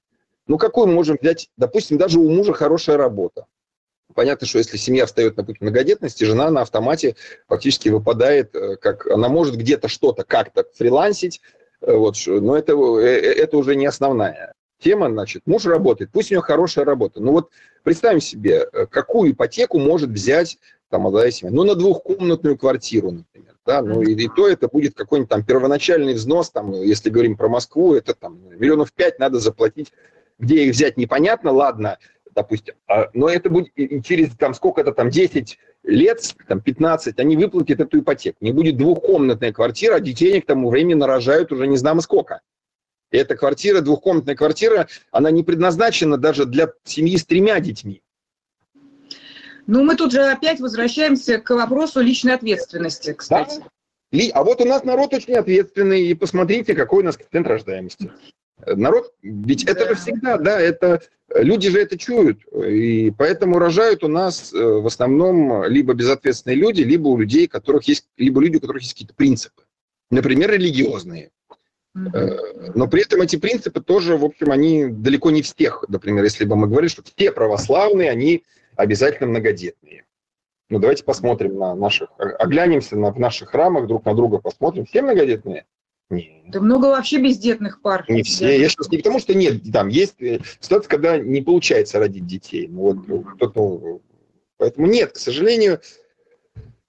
Ну, какую мы можем взять? Допустим, даже у мужа хорошая работа. Понятно, что если семья встает на путь многодетности, жена на автомате фактически выпадает, э, как она может где-то что-то как-то фрилансить, вот, ш- но это, э, э, это уже не основная тема, значит, муж работает, пусть у него хорошая работа. Ну вот представим себе, э, какую ипотеку может взять там молодая семья, ну на двухкомнатную квартиру, например, да, ну и, и то это будет какой-нибудь там первоначальный взнос, там, если говорим про Москву, это там миллионов пять надо заплатить, где их взять непонятно, ладно, допустим, а, но это будет и- через там сколько-то там 10 лет, там 15, они выплатят эту ипотеку. Не будет двухкомнатная квартира, а детей к тому времени нарожают уже не знамо сколько. И эта квартира, двухкомнатная квартира, она не предназначена даже для семьи с тремя детьми. Ну, мы тут же опять возвращаемся к вопросу личной ответственности, кстати. Ли- А вот у нас народ очень ответственный, и посмотрите, какой у нас коэффициент рождаемости. Э, Народ, ведь это же всегда, да, это люди же это чуют, и поэтому рожают у нас э, в основном либо безответственные люди, либо у людей, у которых есть, либо люди, у которых есть какие-то принципы, например, религиозные. Э, Но при этом эти принципы тоже, в общем, они далеко не всех. Например, если бы мы говорили, что все православные, они обязательно многодетные. Ну, давайте посмотрим на наших, о- оглянемся на, в наших храмах, друг на друга посмотрим. Все многодетные? Нет. Да много вообще бездетных пар. Не все. Я сейчас не потому, что нет, там есть э, ситуация, когда не получается родить детей. Ну, вот, ну, кто-то, поэтому нет, к сожалению,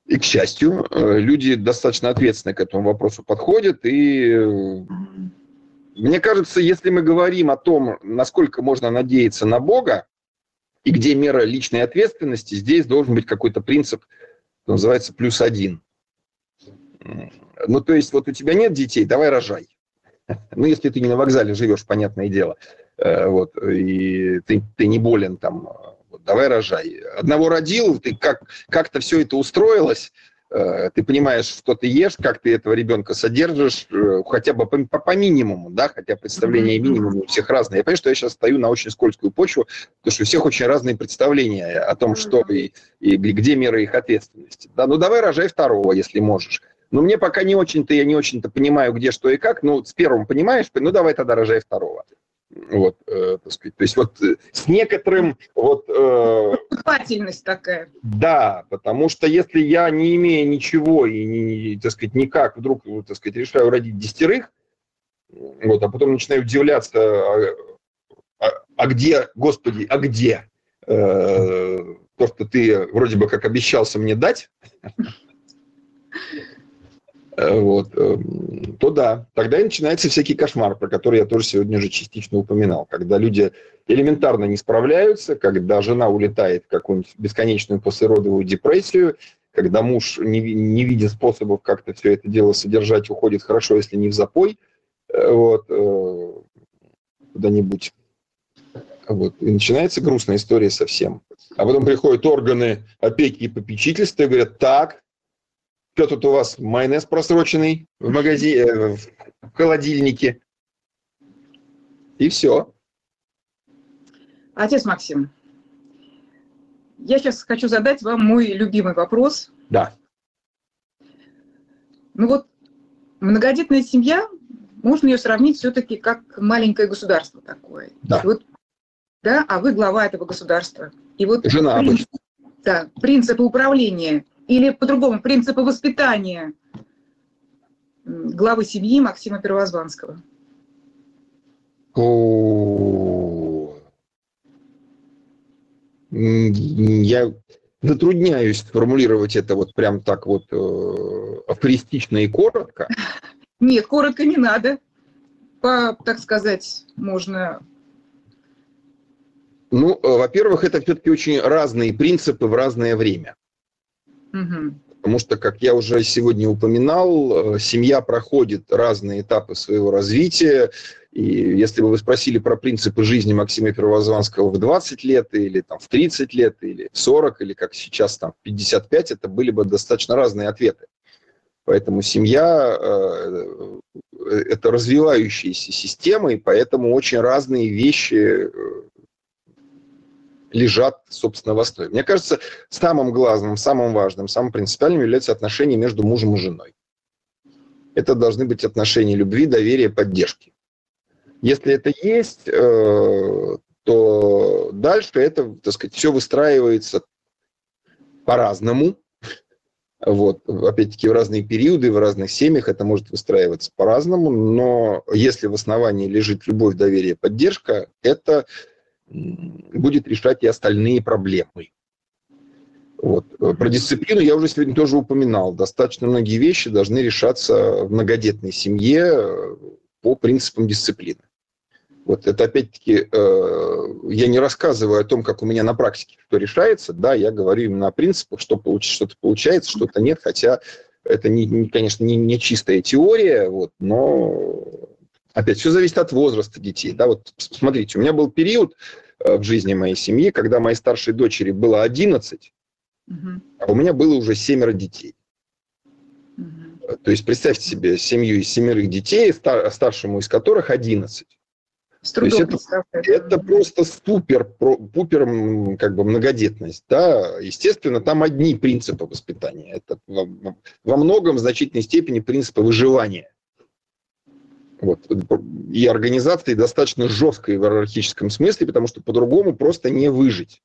и к счастью, э, люди достаточно ответственно к этому вопросу подходят. И э, мне кажется, если мы говорим о том, насколько можно надеяться на Бога, и где мера личной ответственности, здесь должен быть какой-то принцип, называется плюс один. Ну, то есть, вот у тебя нет детей, давай рожай. <laughs> Ну, если ты не на вокзале живешь, понятное дело. Э, вот, и ты, ты не болен там, вот, давай рожай. Одного родил, ты как, как-то все это устроилось, Э, ты понимаешь, что ты ешь, как ты этого ребенка содержишь, э, хотя бы по, по, по минимуму, да, хотя представления минимума у всех разные. Я понимаю, что я сейчас стою на очень скользкую почву, потому что у всех очень разные представления о том, что и, и где меры их ответственности. Да, ну давай рожай второго, если можешь. Но мне пока не очень-то, я не очень-то понимаю, где, что и как. Ну, с первым понимаешь, ну давай тогда рожай второго. Вот, э, так сказать, то есть вот э, с некоторым вот... Э, такая. Да, потому что если я не имея ничего и, не, так сказать, никак вдруг, так сказать, решаю родить десятерых, вот, а потом начинаю удивляться, а, а, а где, господи, а где э, то, что ты вроде бы как обещался мне дать, вот, эм, то да, тогда и начинается всякий кошмар, про который я тоже сегодня уже частично упоминал, когда люди элементарно не справляются, когда жена улетает в какую-нибудь бесконечную послеродовую депрессию, когда муж, не, не видя способов как-то все это дело содержать, уходит хорошо, если не в запой, э, вот, э, куда-нибудь. Вот, и начинается грустная история совсем. А потом приходят органы опеки и попечительства и говорят, так, что тут у вас? Майонез просроченный в магазине, э, в холодильнике. И все. Отец Максим, я сейчас хочу задать вам мой любимый вопрос. Да. Ну вот, многодетная семья, можно ее сравнить все-таки как маленькое государство такое. Да. Вот, да, а вы глава этого государства. И вот Жена принцип, обычно. Да, принципы управления или по-другому, принципы воспитания главы семьи Максима Первозванского? Я затрудняюсь формулировать это вот прям так вот э, афористично и коротко. <laughs> Нет, коротко не надо. По, так сказать, можно... Ну, э, во-первых, это все-таки очень разные принципы в разное время. Угу. Потому что, как я уже сегодня упоминал, э, семья проходит разные этапы своего развития. И если бы вы спросили про принципы жизни Максима Первозванского в 20 лет, или там, в 30 лет, или в 40, или как сейчас там, в 55, это были бы достаточно разные ответы. Поэтому семья э, – это развивающиеся системы, и поэтому очень разные вещи э, лежат, собственно, в основе. Мне кажется, самым главным, самым важным, самым принципиальным являются отношения между мужем и женой. Это должны быть отношения любви, доверия, поддержки. Если это есть, э, то дальше это, так сказать, все выстраивается по-разному. Вот, опять-таки, в разные периоды, в разных семьях это может выстраиваться по-разному, но если в основании лежит любовь, доверие, поддержка, это будет решать и остальные проблемы. Вот. Про дисциплину я уже сегодня тоже упоминал. Достаточно многие вещи должны решаться в многодетной семье э, по принципам дисциплины. Вот это опять-таки, э, я не рассказываю о том, как у меня на практике что решается, да, я говорю именно о принципах, что получ, что-то получается, что-то нет, хотя это, не, не, конечно, не, не чистая теория, вот, но Опять, все зависит от возраста детей. Да? Вот смотрите, у меня был период э, в жизни моей семьи, когда моей старшей дочери было 11, угу. а у меня было уже семеро детей. Угу. То есть представьте себе семью из семерых детей, старшему из которых 11. С То есть это, это просто супер, пупер как бы многодетность. Да? Естественно, там одни принципы воспитания. Это во, во многом в значительной степени принципы выживания. Вот. И организации достаточно жесткой в иерархическом смысле, потому что по-другому просто не выжить.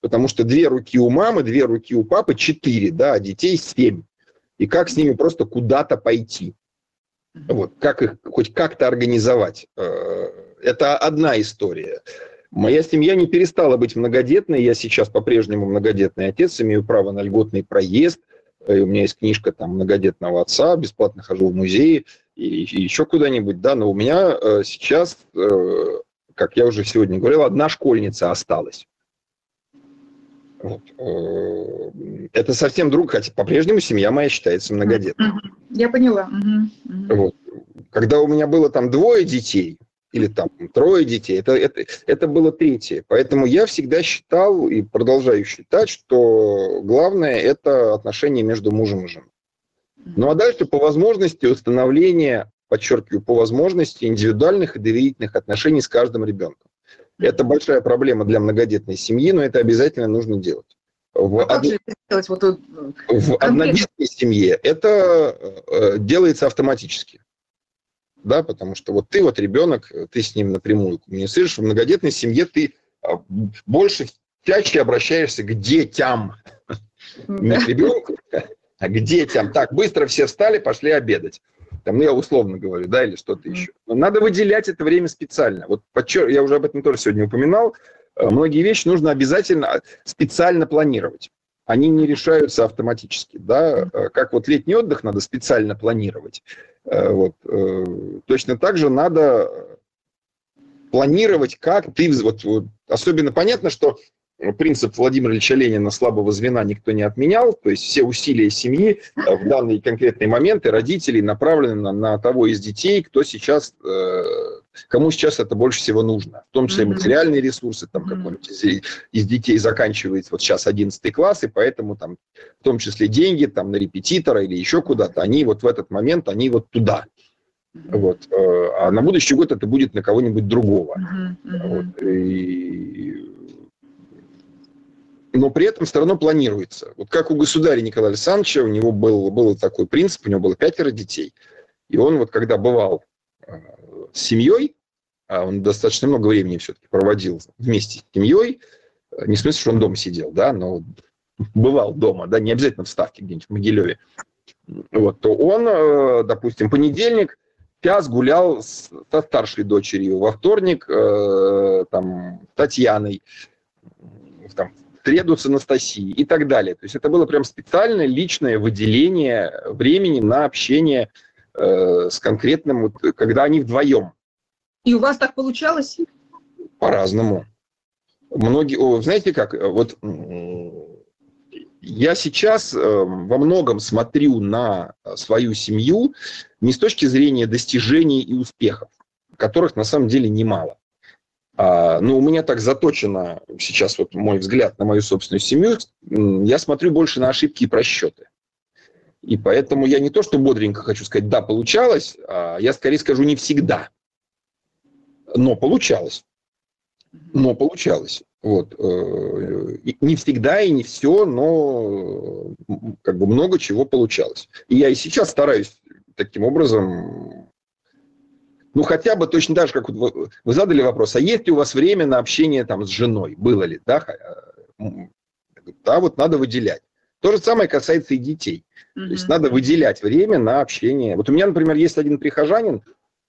Потому что две руки у мамы, две руки у папы, четыре, да, а детей семь. И как с ними просто куда-то пойти? Вот, как их хоть как-то организовать? Э, это одна история. Моя семья не перестала быть многодетной. Я сейчас по-прежнему многодетный отец, имею право на льготный проезд. У меня есть книжка там многодетного отца, бесплатно хожу в музеи и, еще куда-нибудь, да, но у меня э, сейчас, э, как я уже сегодня говорил, одна школьница осталась. Вот. Э, это совсем друг, хотя по-прежнему семья моя считается многодетной. Я поняла. Вот. когда у меня было там двое детей, или там трое детей, это, это, это было третье. Поэтому я всегда считал и продолжаю считать, что главное – это отношения между мужем и женой. Ну а дальше по возможности установления, подчеркиваю, по возможности индивидуальных и доверительных отношений с каждым ребенком. Это большая проблема для многодетной семьи, но это обязательно нужно делать. В, а од... делать? Вот, в однодетной семье это э, делается автоматически. Да, потому что вот ты вот ребенок, ты с ним напрямую коммуницируешь. В многодетной семье ты а, больше, чаще обращаешься к детям. Не к ребенку, а к детям. Так, быстро все встали, пошли обедать. Там, ну, я условно говорю, да, или что-то еще. Но надо выделять это время специально. Вот подчер... я уже об этом тоже сегодня упоминал. Э, многие вещи нужно обязательно специально планировать. Они не решаются автоматически, да, э, как вот летний отдых надо специально планировать. Э, вот. Точно так же надо планировать, как ты, вот, вот особенно понятно, что принцип Владимира Ильича Ленина слабого звена никто не отменял, то есть все усилия семьи э, в данные конкретные моменты родителей направлены на, на того из детей, кто сейчас, э, кому сейчас это больше всего нужно, в том числе материальные ресурсы, там какой-нибудь из, из детей заканчивается вот сейчас 11 класс, и поэтому там в том числе деньги там на репетитора или еще куда-то, они вот в этот момент, они вот туда. Вот. Э, а на будущий год это будет на кого-нибудь другого. Вот. И но при этом все равно планируется. Вот как у государя Николая Александровича, у него был, был такой принцип, у него было пятеро детей, и он вот когда бывал э, с семьей, а он достаточно много времени все-таки проводил вместе с семьей, э, не в смысле, что он дома сидел, да, но бывал дома, да, не обязательно в Ставке где-нибудь в Могилеве, вот, то он, э, допустим, понедельник час гулял с, со старшей дочерью, во вторник там Татьяной, там, среду с Анастасией и так далее. То есть это было прям специальное личное выделение времени на общение э, с конкретным, вот, когда они вдвоем. И у вас так получалось? По-разному. Многие, знаете как, вот я сейчас э, во многом смотрю на свою семью не с точки зрения достижений и успехов, которых на самом деле немало. А, но у меня так заточено сейчас вот мой взгляд на мою собственную семью, я смотрю больше на ошибки и просчеты. И поэтому я не то, что бодренько хочу сказать, да, получалось, а я скорее скажу не всегда. Но получалось. Но получалось. Вот. Э, не всегда и не все, но как бы много чего получалось. И я и сейчас стараюсь таким образом ну, хотя бы точно так же, как вы, вы задали вопрос, а есть ли у вас время на общение там с женой? Было ли, да? Да, вот надо выделять. То же самое касается и детей. Mm-hmm. То есть надо выделять время на общение. Вот у меня, например, есть один прихожанин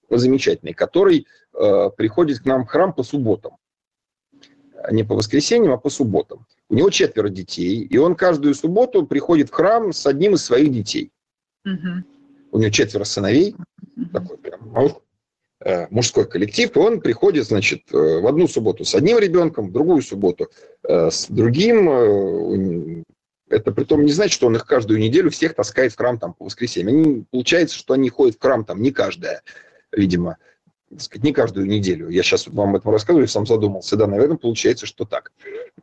замечательный, который э, приходит к нам в храм по субботам. Не по воскресеньям, а по субботам. У него четверо детей, и он каждую субботу приходит в храм с одним из своих детей. Mm-hmm. У него четверо сыновей. Mm-hmm. Такой прям Э, мужской коллектив, и он приходит, значит, э, в одну субботу с одним ребенком, в другую субботу э, с другим. Это при том не значит, что он их каждую неделю всех таскает в храм там по воскресеньям. Они, получается, что они ходят в храм там не каждая, видимо, сказать, не каждую неделю. Я сейчас вам об этом рассказываю, сам задумался. Да, наверное, получается, что так.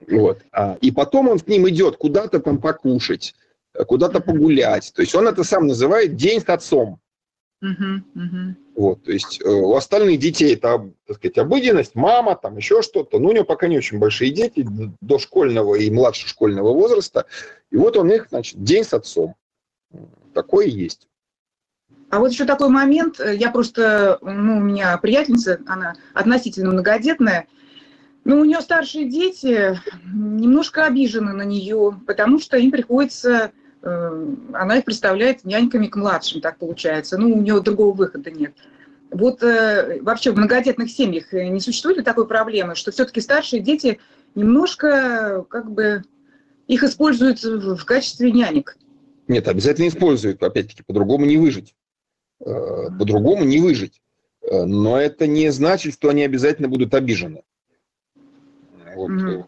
Вот. А, и потом он к ним идет куда-то там покушать, куда-то погулять. То есть он это сам называет день с отцом. Uh-huh, uh-huh. Вот, то есть э, у остальных детей это, так сказать, обыденность, мама, там еще что-то. Но у него пока не очень большие дети, до школьного и младше школьного возраста. И вот он их, значит, день с отцом. Такое есть. А вот еще такой момент, э, я просто, ну, у меня приятельница, она относительно многодетная, но у нее старшие дети немножко обижены на нее, потому что им приходится она их представляет няньками к младшим, так получается. Ну, у нее другого выхода нет. Вот э, вообще в многодетных семьях э, не существует ли такой проблемы, что все-таки старшие дети немножко как бы их используют в качестве нянек? Нет, обязательно используют, опять-таки, по-другому не выжить. По-другому не выжить. Но это не значит, что они обязательно будут обижены. Вот. Mm-hmm.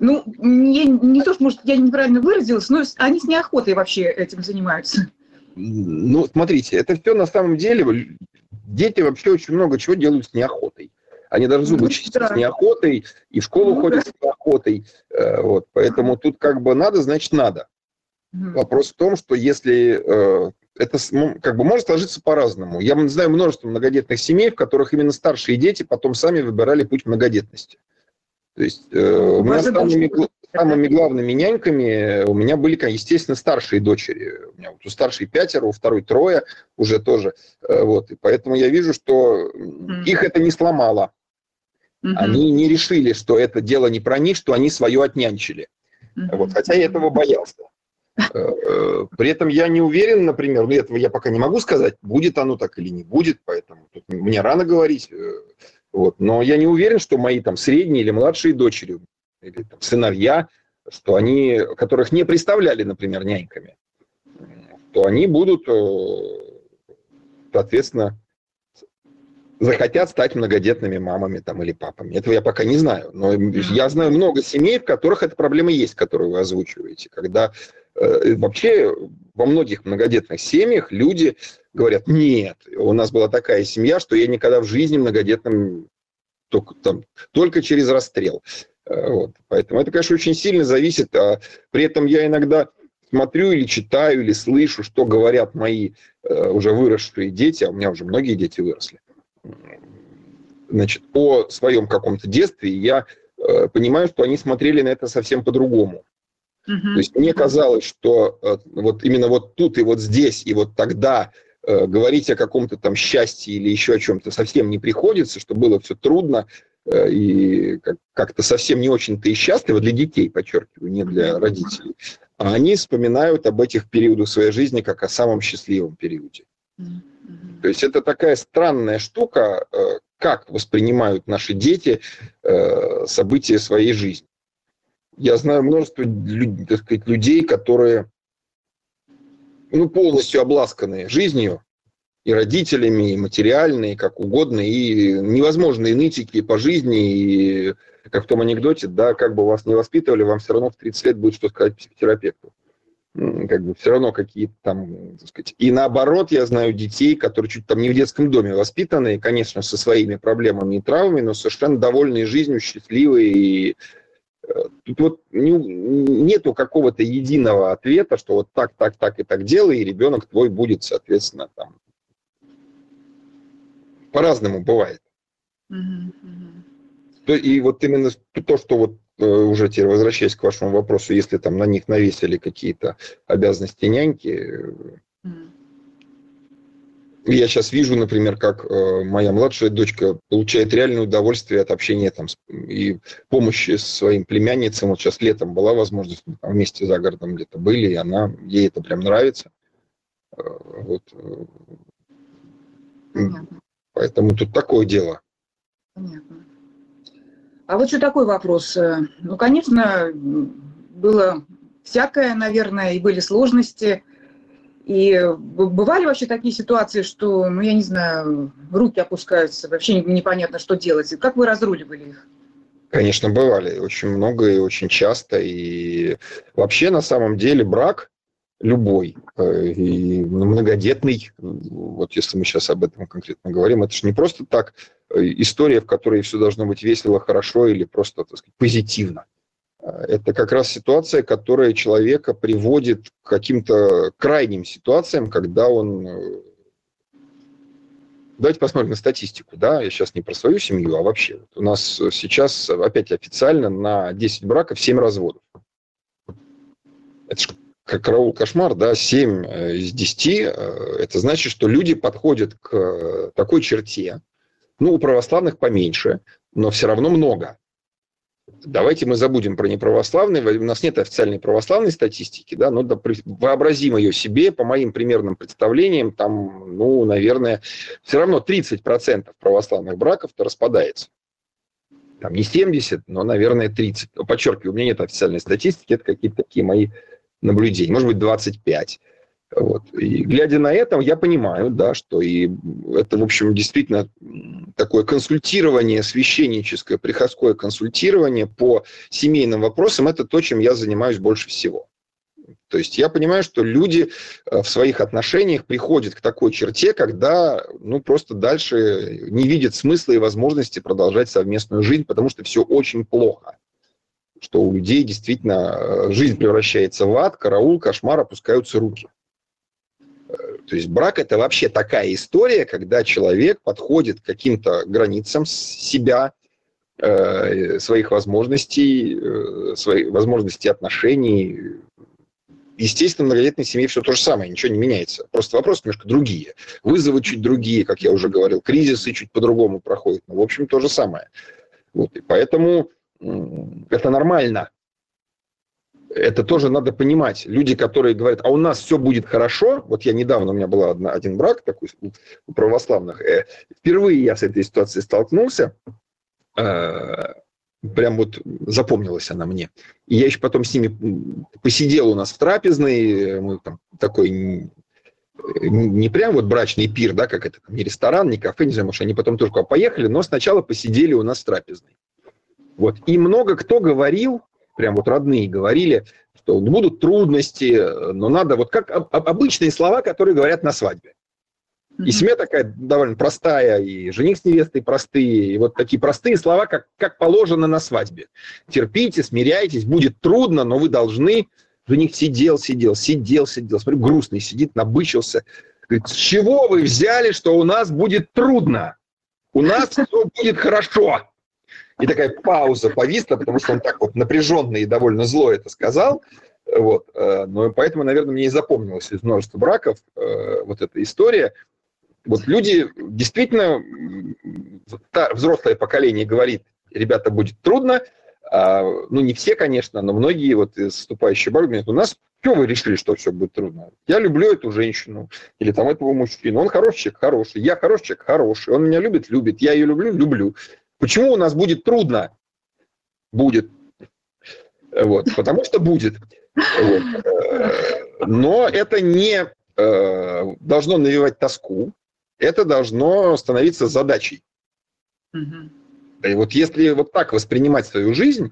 Ну, не, не то, что, может, я неправильно выразилась, но они с неохотой вообще этим занимаются. Ну, смотрите, это все на самом деле, дети вообще очень много чего делают с неохотой. Они даже зубы ну, чистят да. с неохотой, и в школу ну, ходят да. с неохотой. Э, вот. Поэтому тут как бы надо, значит надо. Угу. Вопрос в том, что если э, это как бы может сложиться по-разному. Я знаю множество многодетных семей, в которых именно старшие дети потом сами выбирали путь многодетности. То есть э, у меня самыми, самыми главными няньками у меня были, естественно, старшие дочери. У меня вот у старшей пятеро, у второй трое уже тоже. Э, вот. И поэтому я вижу, что mm-hmm. их это не сломало. Mm-hmm. Они не решили, что это дело не про них, что они свое отнянчили. Mm-hmm. Вот. Хотя я этого боялся. Э, э, при этом я не уверен, например, ну этого я пока не могу сказать, будет оно так или не будет, поэтому тут мне рано говорить. Вот. Но я не уверен, что мои там средние или младшие дочери или там, сыновья, что они, которых не представляли, например, няньками, то они будут, э, соответственно, захотят стать многодетными мамами там, или папами. Этого я пока не знаю. Но я знаю много семей, в которых эта проблема есть, которую вы озвучиваете. Когда э, вообще во многих многодетных семьях люди говорят, нет, у нас была такая семья, что я никогда в жизни многодетным только, там, только через расстрел. Э, вот. Поэтому это, конечно, очень сильно зависит. А при этом я иногда смотрю или читаю, или слышу, что говорят мои э, уже выросшие дети, а у меня уже многие дети выросли, значит, о своем каком-то детстве, я э, понимаю, что они смотрели на это совсем по-другому. Uh-huh. То есть мне казалось, что э, вот именно вот тут и вот здесь, и вот тогда э, говорить о каком-то там счастье или еще о чем-то совсем не приходится, что было все трудно, Э, и как-то совсем не очень-то и счастливы для детей, подчеркиваю, не для родителей. А они вспоминают об этих периодах своей жизни как о самом счастливом периоде. То есть это такая странная штука, как воспринимают наши дети события своей жизни. Я знаю множество так сказать, людей, которые ну, полностью обласканы жизнью, и родителями, и материальные, как угодно, и невозможные нытики по жизни, и как в том анекдоте, да, как бы вас не воспитывали, вам все равно в 30 лет будет что сказать психотерапевту. Как бы все равно какие-то там, так сказать. И наоборот, я знаю детей, которые чуть там не в детском доме воспитаны, конечно, со своими проблемами и травмами, но совершенно довольные жизнью, счастливые. И тут вот не, нету какого-то единого ответа, что вот так, так, так и так делай, и ребенок твой будет, соответственно, там по-разному бывает. Mm-hmm. И вот именно то, что вот э, уже теперь возвращаясь к вашему вопросу, если там на них навесили какие-то обязанности няньки, mm. Я сейчас вижу, например, как э, моя младшая дочка получает реальное удовольствие от общения там и помощи своим племянницам. Вот сейчас летом была возможность, мы там вместе за городом где-то были, и она, ей это прям нравится. Э, вот. Понятно. Поэтому тут такое дело. Понятно. А вот еще такой вопрос. Э, ну, конечно, было всякое, наверное, и были сложности. И бывали вообще такие ситуации, что, ну, я не знаю, руки опускаются, вообще непонятно, что делать. Как вы разруливали их? Конечно, бывали. Очень много и очень часто. И вообще, на самом деле, брак любой, э, и многодетный, вот если мы сейчас об этом конкретно говорим, это же не просто так э, история, в которой все должно быть весело, хорошо или просто, так сказать, позитивно. Э, это как раз ситуация, которая человека приводит к каким-то крайним ситуациям, когда он... Давайте посмотрим на статистику, да, я сейчас не про свою семью, а вообще. У нас сейчас опять официально на 10 браков 7 разводов. Это же как караул кошмар, да, 7 э, из 10, э, это значит, что люди подходят к э, такой черте, ну, у православных поменьше, но все равно много. Давайте мы забудем про неправославные, у нас нет официальной православной статистики, да, но вообразим ее себе, по моим примерным представлениям, там, ну, наверное, все равно 30% православных браков-то распадается. Там не 70, но, наверное, 30. Подчеркиваю, у меня нет официальной статистики, это какие-то такие мои наблюдений, может быть, 25. Вот. И глядя на это, я понимаю, да, что и это, в общем, действительно такое консультирование священническое, приходское консультирование по семейным вопросам, это то, чем я занимаюсь больше всего. То есть я понимаю, что люди э, в своих отношениях приходят к такой черте, когда ну, просто дальше не видят смысла и возможности продолжать совместную жизнь, потому что все очень плохо. Что у людей действительно э, жизнь превращается в ад, караул, кошмар, опускаются руки. Э, то есть брак – это вообще такая история, когда человек подходит к каким-то границам себя, своих возможностей, своих возможностей отношений, Естественно, в многодетной семье все то же самое, ничего не меняется. Просто вопросы немножко другие. Вызовы чуть другие, как я уже говорил, кризисы чуть по-другому проходят. Но, в общем, то же самое. Вот, и поэтому это нормально. Это тоже надо понимать. Люди, которые говорят, а у нас все будет хорошо, вот я недавно, у меня был один брак такой у православных, э, впервые я с этой ситуацией столкнулся, э, прям вот запомнилась она мне. И я еще потом с ними посидел у нас в трапезной, мы там такой не прям вот брачный пир, да, как это, не ресторан, не кафе, не знаю, может, они потом только поехали, но сначала посидели у нас в трапезной. Вот. И много кто говорил, прям вот родные говорили, что будут трудности, но надо вот как обычные слова, которые говорят на свадьбе. И семья такая довольно простая, и жених с невестой простые, и вот такие простые слова, как, как положено на свадьбе. Терпите, смиряйтесь, будет трудно, но вы должны. Жених сидел, сидел, сидел, сидел, смотрю, грустный сидит, набычился. Говорит, с чего вы взяли, что у нас будет трудно? У нас все будет хорошо. И такая пауза повисла, потому что он так вот напряженно и довольно зло это сказал. Вот. Э, но поэтому, наверное, мне и запомнилось из множества браков э, вот эта история – вот люди действительно, взрослое поколение говорит, ребята, будет трудно, а, ну, не все, конечно, но многие вот вступающие бары говорят, у нас что вы решили, что все будет трудно? Я люблю эту женщину или там этого мужчину. Он хороший человек, хороший. Я хороший человек, хороший. Он меня любит, любит. Я ее люблю, люблю. Почему у нас будет трудно? Будет. Вот. Потому что будет. Вот. Но это не э, должно навевать тоску это должно становиться задачей. Угу. И вот если вот так воспринимать свою жизнь, э,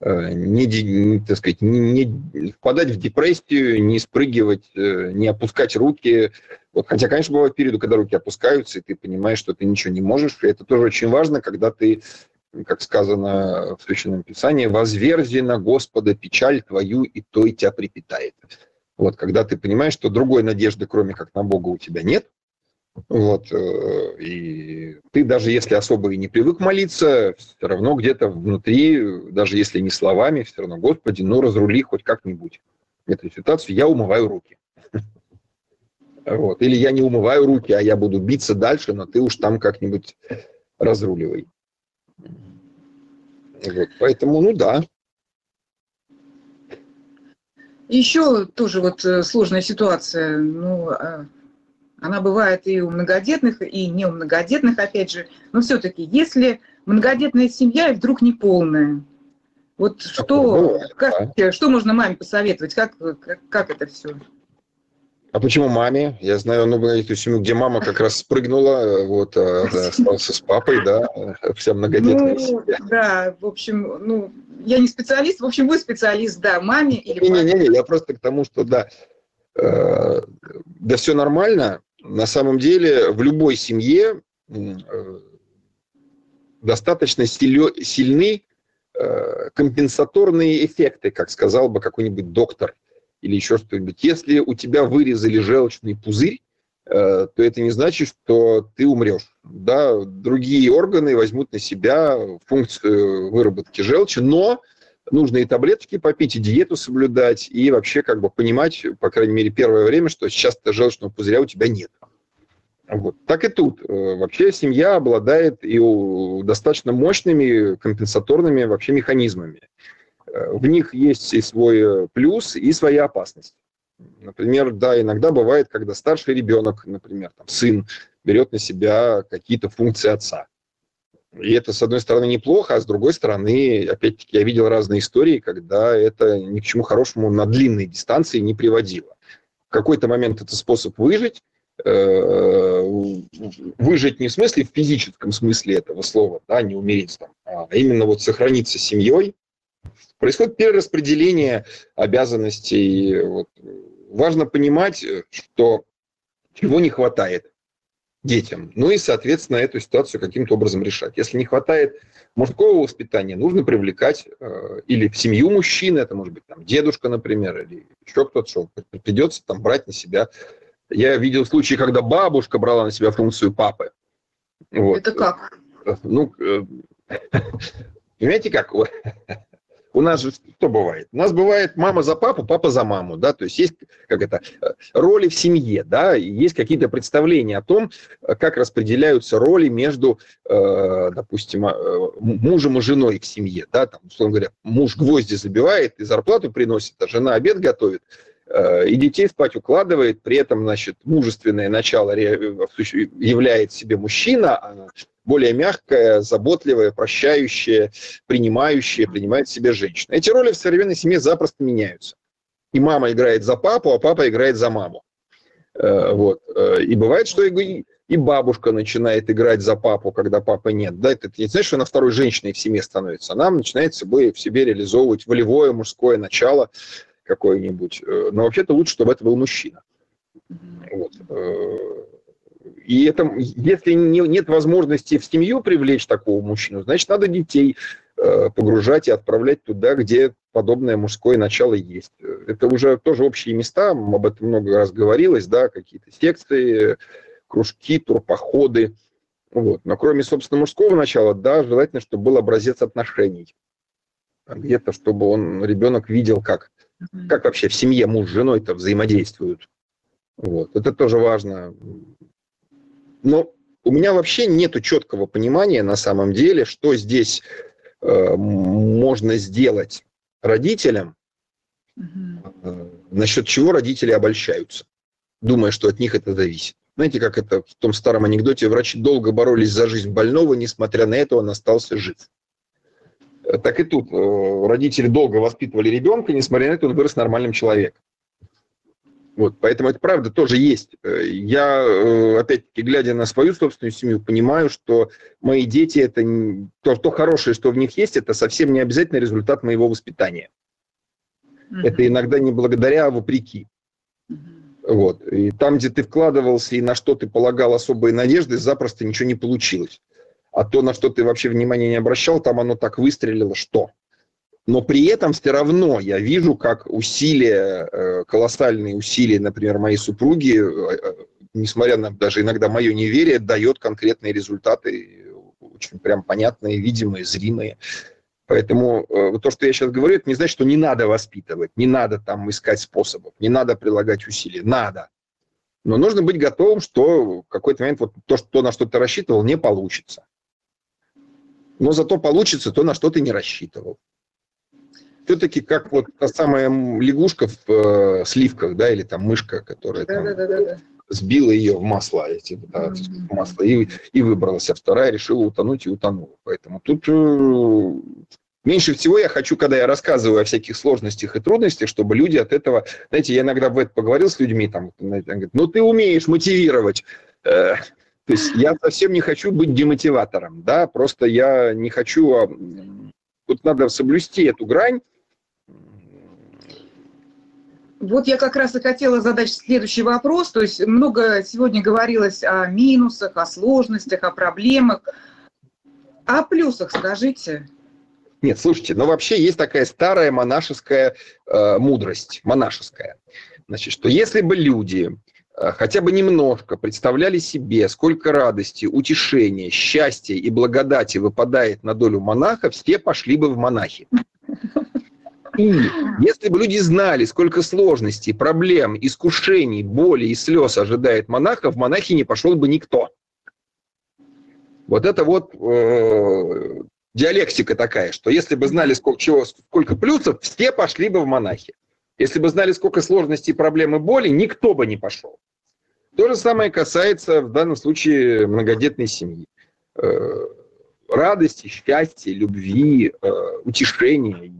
не, не, так сказать, не, не впадать в депрессию, не спрыгивать, э, не опускать руки. Хотя, конечно, бывают периоды, когда руки опускаются, и ты понимаешь, что ты ничего не можешь. Это тоже очень важно, когда ты, как сказано в Священном Писании, «возверзи на Господа печаль твою, и то и тебя припитает». Вот, когда ты понимаешь, что другой надежды, кроме как на Бога, у тебя нет, вот, э, и ты даже если особо и не привык молиться, все равно где-то внутри, даже если не словами, все равно, Господи, ну разрули хоть как-нибудь эту ситуацию, я умываю руки. <laughs> Вот. Или я не умываю руки, а я буду биться дальше, но ты уж там как-нибудь разруливай. Вот. Поэтому, ну да. Еще тоже вот э, сложная ситуация. Ну, а она бывает и у многодетных, и не у многодетных, опять же. Но все-таки, если многодетная семья и вдруг не полная, вот что, как, что можно маме посоветовать? Как, как, как это все? А почему маме? Я знаю ну, эту семью, где мама как раз спрыгнула, вот, а, <laughs> остался с папой, да, вся многодетная ну, семья. Да, в общем, ну, я не специалист, в общем, вы специалист, да, маме или Не-не-не, я просто к тому, что, да, э, да все нормально, на самом деле в любой семье э, достаточно сильны э, компенсаторные эффекты, как сказал бы какой-нибудь доктор или еще что-нибудь. Если у тебя вырезали желчный пузырь, э, то это не значит, что ты умрешь. Да, другие органы возьмут на себя функцию выработки желчи, но нужно и таблетки попить, и диету соблюдать, и вообще как бы понимать, по крайней мере, первое время, что сейчас-то желчного пузыря у тебя нет. Вот. Так и тут. Э, вообще семья обладает и достаточно мощными компенсаторными вообще механизмами. Э, в них есть и свой плюс, и своя опасность. Например, да, иногда бывает, когда старший ребенок, например, там, сын, берет на себя какие-то функции отца. И это, с одной стороны, неплохо, а с другой стороны, опять-таки, я видел разные истории, когда это ни к чему хорошему на длинной дистанции не приводило. В какой-то момент это способ выжить, Э, выжить не в смысле в физическом смысле этого слова, да, не умереть там, а именно вот сохраниться семьей, Происходит перераспределение обязанностей. Вот. Важно понимать, что чего не хватает детям. Ну и, соответственно, эту ситуацию каким-то образом решать. Если не хватает мужского воспитания, нужно привлекать э, или в семью мужчины, это может быть там дедушка, например, или еще кто-то, что придется там брать на себя. Я видел случаи, когда бабушка брала на себя функцию папы. Вот. Это как? Ну, э, <laughs> понимаете как? У нас же что бывает? У нас бывает мама за папу, папа за маму, да, то есть есть, как это, роли в семье, да, есть какие-то представления о том, как распределяются роли между, э, допустим, э, мужем и женой к семье, да, там, условно говоря, муж гвозди забивает и зарплату приносит, а жена обед готовит, э, и детей спать укладывает, при этом, значит, мужественное начало является себе мужчина, а более мягкая, заботливая, прощающая, принимающая, принимает себе женщина. Эти роли в современной семье запросто меняются. И мама играет за папу, а папа играет за маму. Э, вот. Э, и бывает, что и бабушка начинает играть за папу, когда папы нет. Да, это не значит, что она второй женщиной в семье становится. Она начинает собой, в себе реализовывать волевое мужское начало какое-нибудь. Э, но вообще-то лучше, чтобы это был мужчина. Вот. И это, если не, нет возможности в семью привлечь такого мужчину, значит, надо детей э, погружать и отправлять туда, где подобное мужское начало есть. Это уже тоже общие места, об этом много раз говорилось, да, какие-то секции, кружки, турпоходы. Вот. Но кроме, собственно, мужского начала, да, желательно, чтобы был образец отношений. Где-то, чтобы он, ребенок видел, как, как вообще в семье муж с женой-то взаимодействуют. Вот. Это тоже важно. Но у меня вообще нет четкого понимания на самом деле, что здесь э, можно сделать родителям, э, насчет чего родители обольщаются, думая, что от них это зависит. Знаете, как это в том старом анекдоте, врачи долго боролись за жизнь больного, несмотря на это он остался жив. Э, так и тут э, родители долго воспитывали ребенка, несмотря на это он вырос нормальным человеком. Вот, поэтому это правда тоже есть. Э, я, э, опять-таки, глядя на свою собственную семью, понимаю, что мои дети, это то, то хорошее, что в них есть, это совсем не обязательно результат моего воспитания. Mm-hmm. Это иногда не благодаря, а вопреки. Mm-hmm. Вот. И там, где ты вкладывался и на что ты полагал особые надежды, запросто ничего не получилось. А то, на что ты вообще внимания не обращал, там оно так выстрелило, что но при этом все равно я вижу, как усилия, э, колоссальные усилия, например, моей супруги, э, э, несмотря на даже иногда мое неверие, дает конкретные результаты, очень прям понятные, видимые, зримые. Поэтому то, что я сейчас говорю, это не значит, что не надо воспитывать, не надо там искать способов, не надо прилагать усилия. Надо. Но нужно быть готовым, что в какой-то момент вот то, что, на что ты рассчитывал, не получится. Но зато получится то, на что ты не рассчитывал все-таки как вот та самая лягушка в э, сливках, да, или там мышка, которая да, там да, да, да. сбила ее в масло, эти, да, в масло и, и выбралась, а вторая решила утонуть и утонула. Поэтому тут э, меньше всего я хочу, когда я рассказываю о всяких сложностях и трудностях, чтобы люди от этого, знаете, я иногда в это поговорил с людьми, там, говорят, ну ты умеешь мотивировать. Э, то есть я совсем не хочу быть демотиватором, да, просто я не хочу, а, тут надо соблюсти эту грань, вот я как раз и хотела задать следующий вопрос. То есть много сегодня говорилось о минусах, о сложностях, о проблемах. О плюсах скажите. Нет, слушайте, но вообще есть такая старая монашеская э, мудрость, монашеская. Значит, что если бы люди э, хотя бы немножко представляли себе, сколько радости, утешения, счастья и благодати выпадает на долю монаха, все пошли бы в монахи. И если бы люди знали, сколько сложностей, проблем, искушений, боли и слез ожидает монаха, в монахи не пошел бы никто. Вот это вот э, диалектика такая, что если бы знали, сколько, чего, сколько плюсов, все пошли бы в монахи. Если бы знали, сколько сложностей, проблем и боли, никто бы не пошел. То же самое касается в данном случае многодетной семьи. Э, радости, счастья, любви, э, утешения,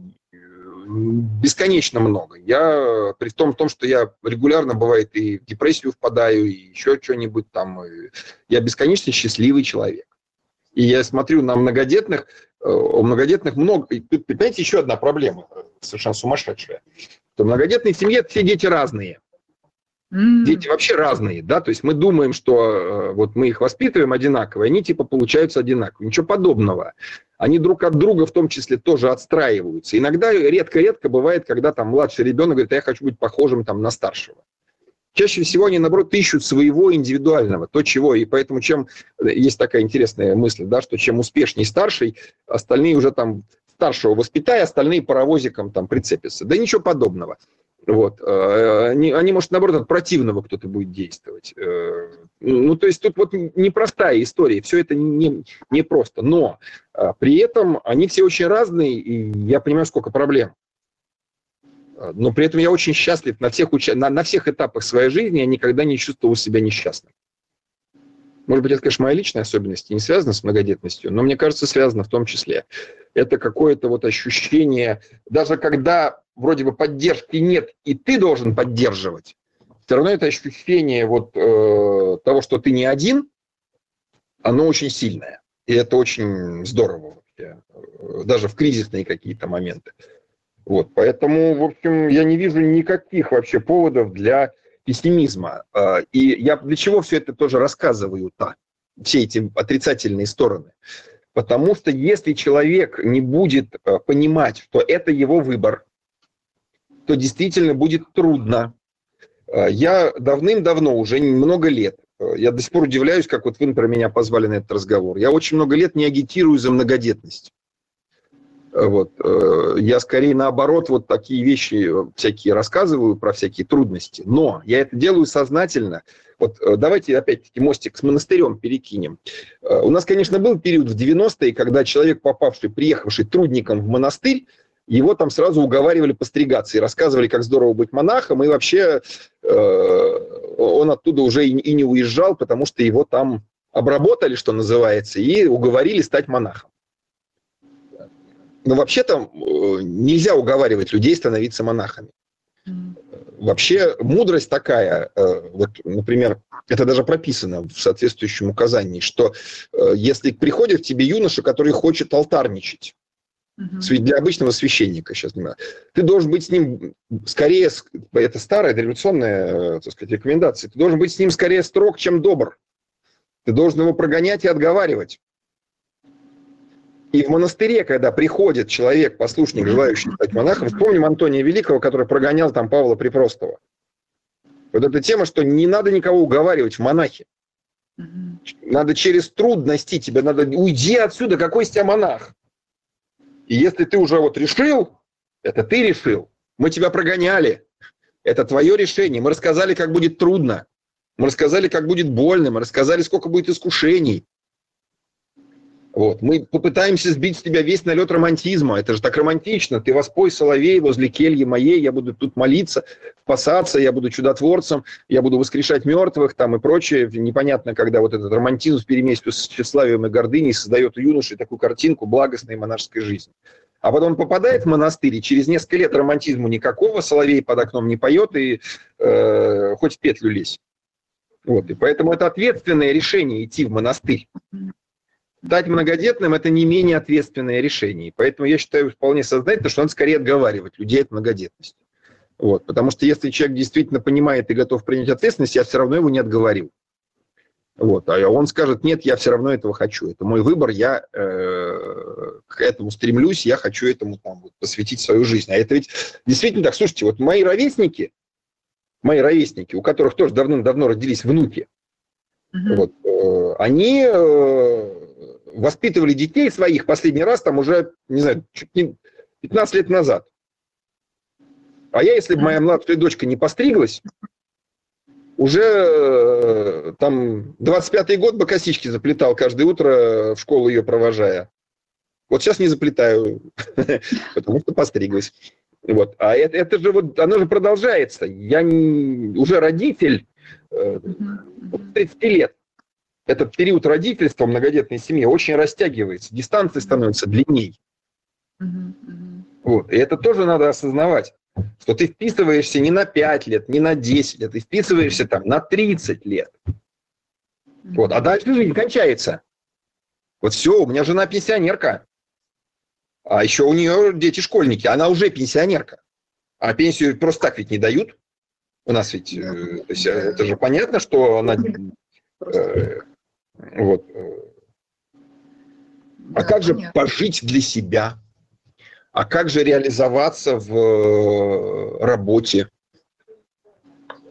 бесконечно много. Я, при том, том, что я регулярно, бывает, и в депрессию впадаю, и еще что-нибудь там, я бесконечно счастливый человек. И я смотрю на многодетных, у многодетных много... И тут, понимаете, еще одна проблема, совершенно сумасшедшая. То в многодетной семье все дети разные. Mm. Дети вообще разные, да, то есть мы думаем, что вот мы их воспитываем одинаково, и они типа получаются одинаково. Ничего подобного. Они друг от друга в том числе тоже отстраиваются. Иногда редко-редко бывает, когда там младший ребенок говорит, а я хочу быть похожим там на старшего. Чаще всего они, наоборот, ищут своего индивидуального, то, чего. И поэтому чем... Есть такая интересная мысль, да, что чем успешнее старший, остальные уже там старшего воспитай, остальные паровозиком там прицепятся. Да ничего подобного. Вот. Э, они, они, может, наоборот, от противного кто-то будет действовать. Э, ну, то есть тут вот непростая история, все это не, не просто. Но э, при этом они все очень разные, и я понимаю, сколько проблем. Но при этом я очень счастлив на всех, уча... на, на всех этапах своей жизни, я никогда не чувствовал себя несчастным. Может быть, это, конечно, моя личная особенность, не связана с многодетностью, но мне кажется, связано в том числе. Это какое-то вот ощущение, даже когда вроде бы поддержки нет, и ты должен поддерживать, все равно это ощущение вот э, того, что ты не один, оно очень сильное. И это очень здорово вообще, э, даже в кризисные какие-то моменты. Вот, поэтому, в общем, я не вижу никаких вообще поводов для пессимизма. А, и я для чего все это тоже рассказываю-то, все эти отрицательные стороны? Потому что если человек не будет а, понимать, что это его выбор, то действительно будет трудно. А, я давным-давно, уже много лет, я до сих пор удивляюсь, как вот вы, про меня позвали на этот разговор. Я очень много лет не агитирую за многодетность. Вот. Э, я скорее наоборот вот такие вещи э, всякие рассказываю про всякие трудности. Но я это делаю сознательно. Вот э, давайте опять-таки мостик с монастырем перекинем. У нас, конечно, был период в 90-е, когда человек, попавший, приехавший трудником в монастырь, его там сразу уговаривали постригаться и рассказывали, как здорово быть монахом, и вообще э, он оттуда уже и, и не уезжал, потому что его там обработали, что называется, и уговорили стать монахом. Но вообще-то э, нельзя уговаривать людей становиться монахами. Вообще мудрость такая, э, вот, например, это даже прописано в соответствующем указании, что если приходит к тебе юноша, который хочет алтарничать, mm для обычного священника сейчас не надо. Ты должен быть с ним скорее, это старая революционная, так сказать, рекомендация, ты должен быть с ним скорее строг, чем добр. Ты должен его прогонять и отговаривать. И в монастыре, когда приходит человек, послушник, желающий стать монахом, вспомним Антония Великого, который прогонял там Павла Припростого. Вот эта тема, что не надо никого уговаривать в монахи. Надо через трудности, тебе надо уйди отсюда, какой из тебя монах. И если ты уже вот решил, это ты решил, мы тебя прогоняли, это твое решение, мы рассказали, как будет трудно, мы рассказали, как будет больно, мы рассказали, сколько будет искушений, вот. Мы попытаемся сбить с тебя весь налет романтизма. Это же так романтично. Ты воспой соловей возле кельи моей, я буду тут молиться, спасаться, я буду чудотворцем, я буду воскрешать мертвых там и прочее. Непонятно, когда вот этот романтизм в переместе с тщеславием и гордыней создает у юноши такую картинку благостной монашеской жизни. А потом попадает в монастырь, и через несколько лет романтизму никакого, соловей под окном не поет, и э, хоть в петлю лезь. Вот, и поэтому это ответственное решение идти в монастырь. Стать многодетным – это не менее ответственное решение. Поэтому я считаю вполне сознательно, что надо скорее отговаривать людей от многодетности. Вот, потому что если человек действительно понимает и готов принять ответственность, я все равно его не отговорил. Вот, а он скажет, нет, я все равно этого хочу. Это мой выбор, я э, к этому стремлюсь, я хочу этому там, вот, посвятить свою жизнь. А это ведь действительно так. Слушайте, вот мои ровесники, мои ровесники, у которых тоже давным-давно родились внуки, mm-hmm. вот, э, они э, воспитывали детей своих последний раз там уже, не знаю, чуть не 15 лет назад. А я, если бы моя младшая дочка не постриглась, уже э, там 25-й год бы косички заплетал каждое утро в школу ее провожая. Вот сейчас не заплетаю, <laughs> потому что постриглась. Вот. А это, это же вот, оно же продолжается. Я не, уже родитель э, 30 лет этот период родительства в многодетной семье очень растягивается, дистанции становятся длинней. Вот. И это тоже надо осознавать, что ты вписываешься не на 5 лет, не на 10 лет, ты вписываешься там на 30 лет. Вот. А дальше жизнь кончается. Вот все, у меня жена пенсионерка. А еще у нее дети школьники, она уже пенсионерка. А пенсию просто так ведь не дают. У нас ведь, э, то есть, да. это же понятно, что она... Э, вот. А да, как понятно. же пожить для себя? А как же реализоваться в э, работе?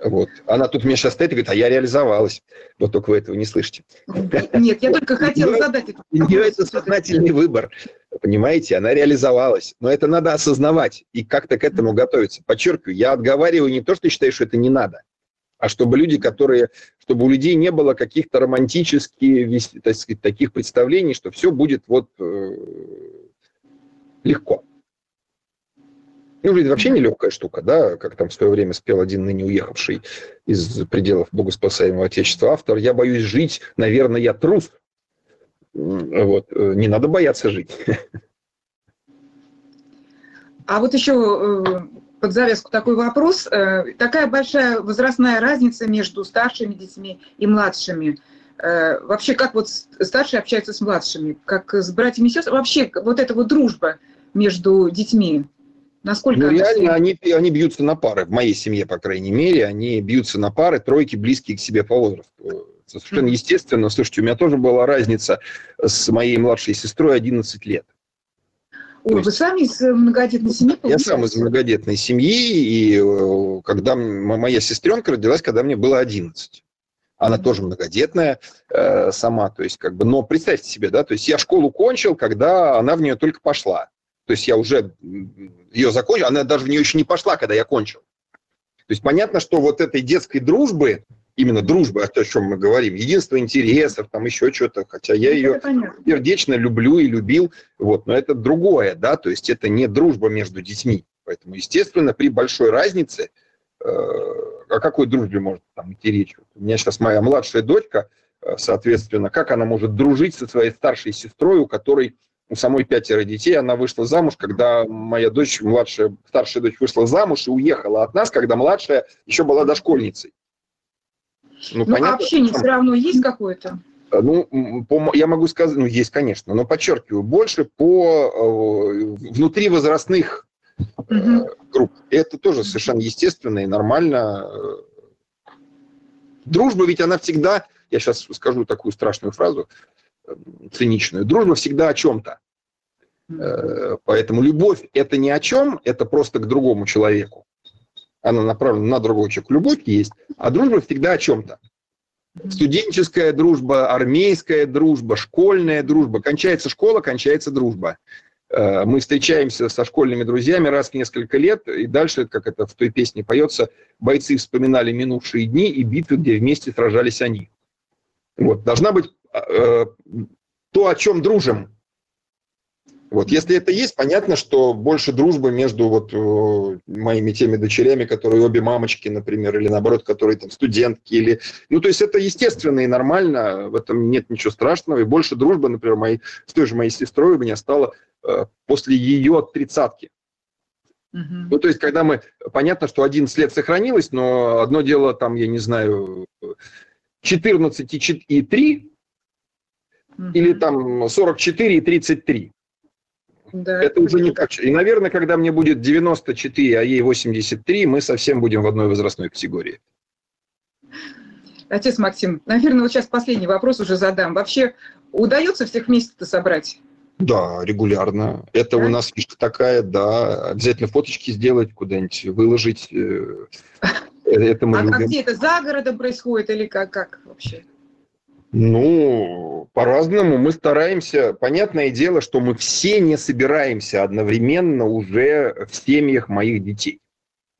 Вот. Она тут мне сейчас стоит и говорит, а я реализовалась. Вот только вы этого не слышите. Нет, я только хотела задать это. У нее это сознательный выбор. Понимаете, она реализовалась. Но это надо осознавать и как-то к этому готовиться. Подчеркиваю, я отговариваю не то, что считаю, что это не надо, а чтобы люди, которые, чтобы у людей не было каких-то романтических, так сказать, таких представлений, что все будет вот э, легко. Ну, жизнь вообще нелегкая штука, да, как там в свое время спел один ныне уехавший из пределов богоспасаемого Отечества автор. Я боюсь жить, наверное, я трус. Вот, э, не надо бояться жить. <laughs> А вот еще э, под завязку такой вопрос. Э, такая большая возрастная разница между старшими детьми и младшими. Вообще, как вот старшие общаются с младшими? Как с братьями и сестрами? Вообще, вот эта вот дружба между детьми, Насколько ну, реально они, они бьются на пары. В моей семье, по крайней мере, они бьются на пары, тройки близкие к себе по возрасту. Совершенно естественно. Слушайте, у меня тоже была разница с моей младшей сестрой 11 лет. Ой, вы сами из многодетной семьи? Я сам из многодетной семьи, и э, когда моя сестренка родилась, когда мне было 11. Она тоже многодетная э, сама, то есть как бы, но представьте себе, да, то есть я школу кончил, когда она в нее только пошла. То есть я уже ее закончил, она даже в нее еще не пошла, когда я кончил. То есть понятно, что вот этой детской дружбы, именно дружбы, о чем мы говорим, единство интересов, там еще что-то, хотя я ну, ее сердечно люблю и любил, вот, но это другое, да, то есть это не дружба между детьми. Поэтому, естественно, при большой разнице, э, о какой дружбе может там идти речь? У меня сейчас моя младшая дочка, э, соответственно, как она может дружить со своей старшей сестрой, у которой у самой пятеро детей, она вышла замуж, когда моя дочь, младшая, старшая дочь вышла замуж и уехала от нас, когда младшая еще была дошкольницей. Ну, ну понятно, общение все равно есть какое-то? Э, ну, по, я могу сказать, ну, есть, конечно, но подчеркиваю, больше по э, внутривозрастных э, групп. Это тоже совершенно естественно и нормально. Дружба ведь она всегда, я сейчас скажу такую страшную фразу, циничную. Дружба всегда о чем-то. Э, поэтому любовь – это не о чем, это просто к другому человеку. Она направлена на другого человека. Любовь есть, а дружба всегда о чем-то. Студенческая дружба, армейская дружба, школьная дружба. Кончается школа, кончается дружба. Э, мы встречаемся со школьными друзьями раз в несколько лет, и дальше, как это в той песне поется, бойцы вспоминали минувшие дни и битвы, где вместе сражались они. Вот. Должна быть Э, то, о чем дружим. Вот, если это есть, понятно, что больше дружбы между вот э, моими теми дочерями, которые обе мамочки, например, или наоборот, которые там студентки, или, ну, то есть это естественно и нормально, в этом нет ничего страшного, и больше дружбы, например, моей, с той же моей сестрой у меня стало э, после ее тридцатки. Uh-huh. Ну, то есть, когда мы, понятно, что 11 лет сохранилось, но одно дело, там, я не знаю, 14 и 3, или там 44 и 33. Да, это уже не так. И, наверное, когда мне будет 94, а ей 83, мы совсем будем в одной возрастной категории. Отец Максим, наверное, вот сейчас последний вопрос уже задам. Вообще удается всех вместе-то собрать? Да, регулярно. Это да? у нас фишка такая, да. Обязательно фоточки сделать, куда-нибудь выложить. Э, это мы а, а где это, за городом происходит или как, как вообще? Ну, по-разному. Мы стараемся. Понятное дело, что мы все не собираемся одновременно уже в семьях моих детей.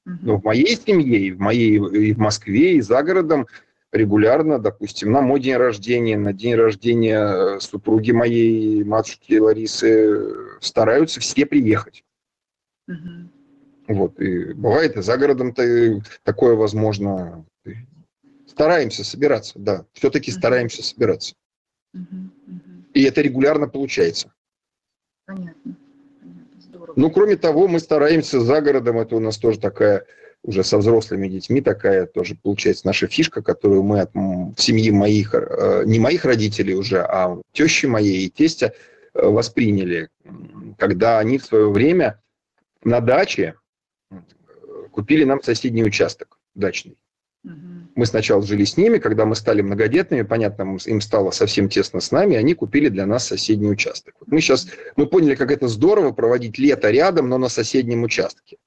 Но в моей семье, и в, моей, и в Москве, и за городом регулярно, допустим, на мой день рождения, на день рождения супруги моей матушки Ларисы стараются все приехать. Угу. Вот, и бывает и за городом-то такое возможно стараемся собираться, да. Все-таки uh-huh. стараемся собираться. Uh-huh. Uh-huh. И это регулярно получается. Понятно. Понятно. Здорово. Ну, кроме того, мы стараемся за городом, это у нас тоже такая уже со взрослыми детьми такая тоже получается наша фишка, которую мы от семьи моих, э, не моих родителей уже, а тещи моей и тестя э, восприняли. когда они в свое время на даче купили нам соседний участок дачный. Мы сначала жили с ними, когда мы стали многодетными, понятно, им стало совсем тесно с нами, они купили для нас соседний участок. Вот мы сейчас, мы поняли, как это здорово проводить лето рядом, но на соседнем участке.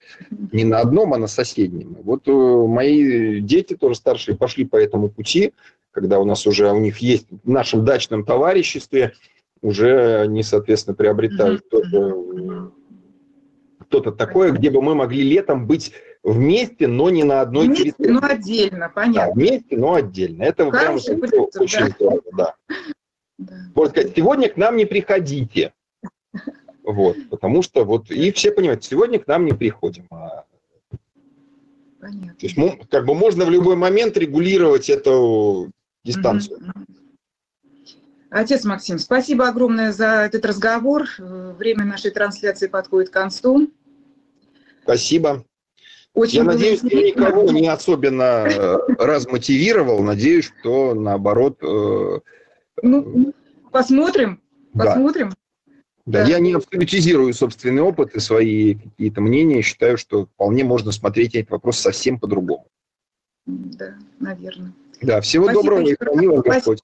Не на одном, а на соседнем. Вот э, мои дети тоже старшие пошли по этому пути, когда у нас уже у них есть в нашем дачном товариществе, уже они, соответственно, приобретают mm-hmm. Что-то такое, где бы мы могли летом быть вместе, но не на одной вместе, территории. но отдельно, понятно. Да, вместе, но отдельно. Это прям очень да. здорово, да. да. Можно сказать, сегодня к нам не приходите. Вот, потому что вот, и все понимают, сегодня к нам не приходим. А... Понятно. То есть, как бы можно в любой момент регулировать эту дистанцию. Отец Максим, спасибо огромное за этот разговор. Время нашей трансляции подходит к концу. Спасибо. Очень я надеюсь, я никого не особенно размотивировал. Надеюсь, что наоборот. Ну, посмотрим. Посмотрим. Да, да, я не абсолютизирую собственный опыт и свои какие-то мнения. Считаю, что вполне можно смотреть этот вопрос совсем по-другому. Да, наверное. Да, всего Спасибо доброго и храни вас Господь.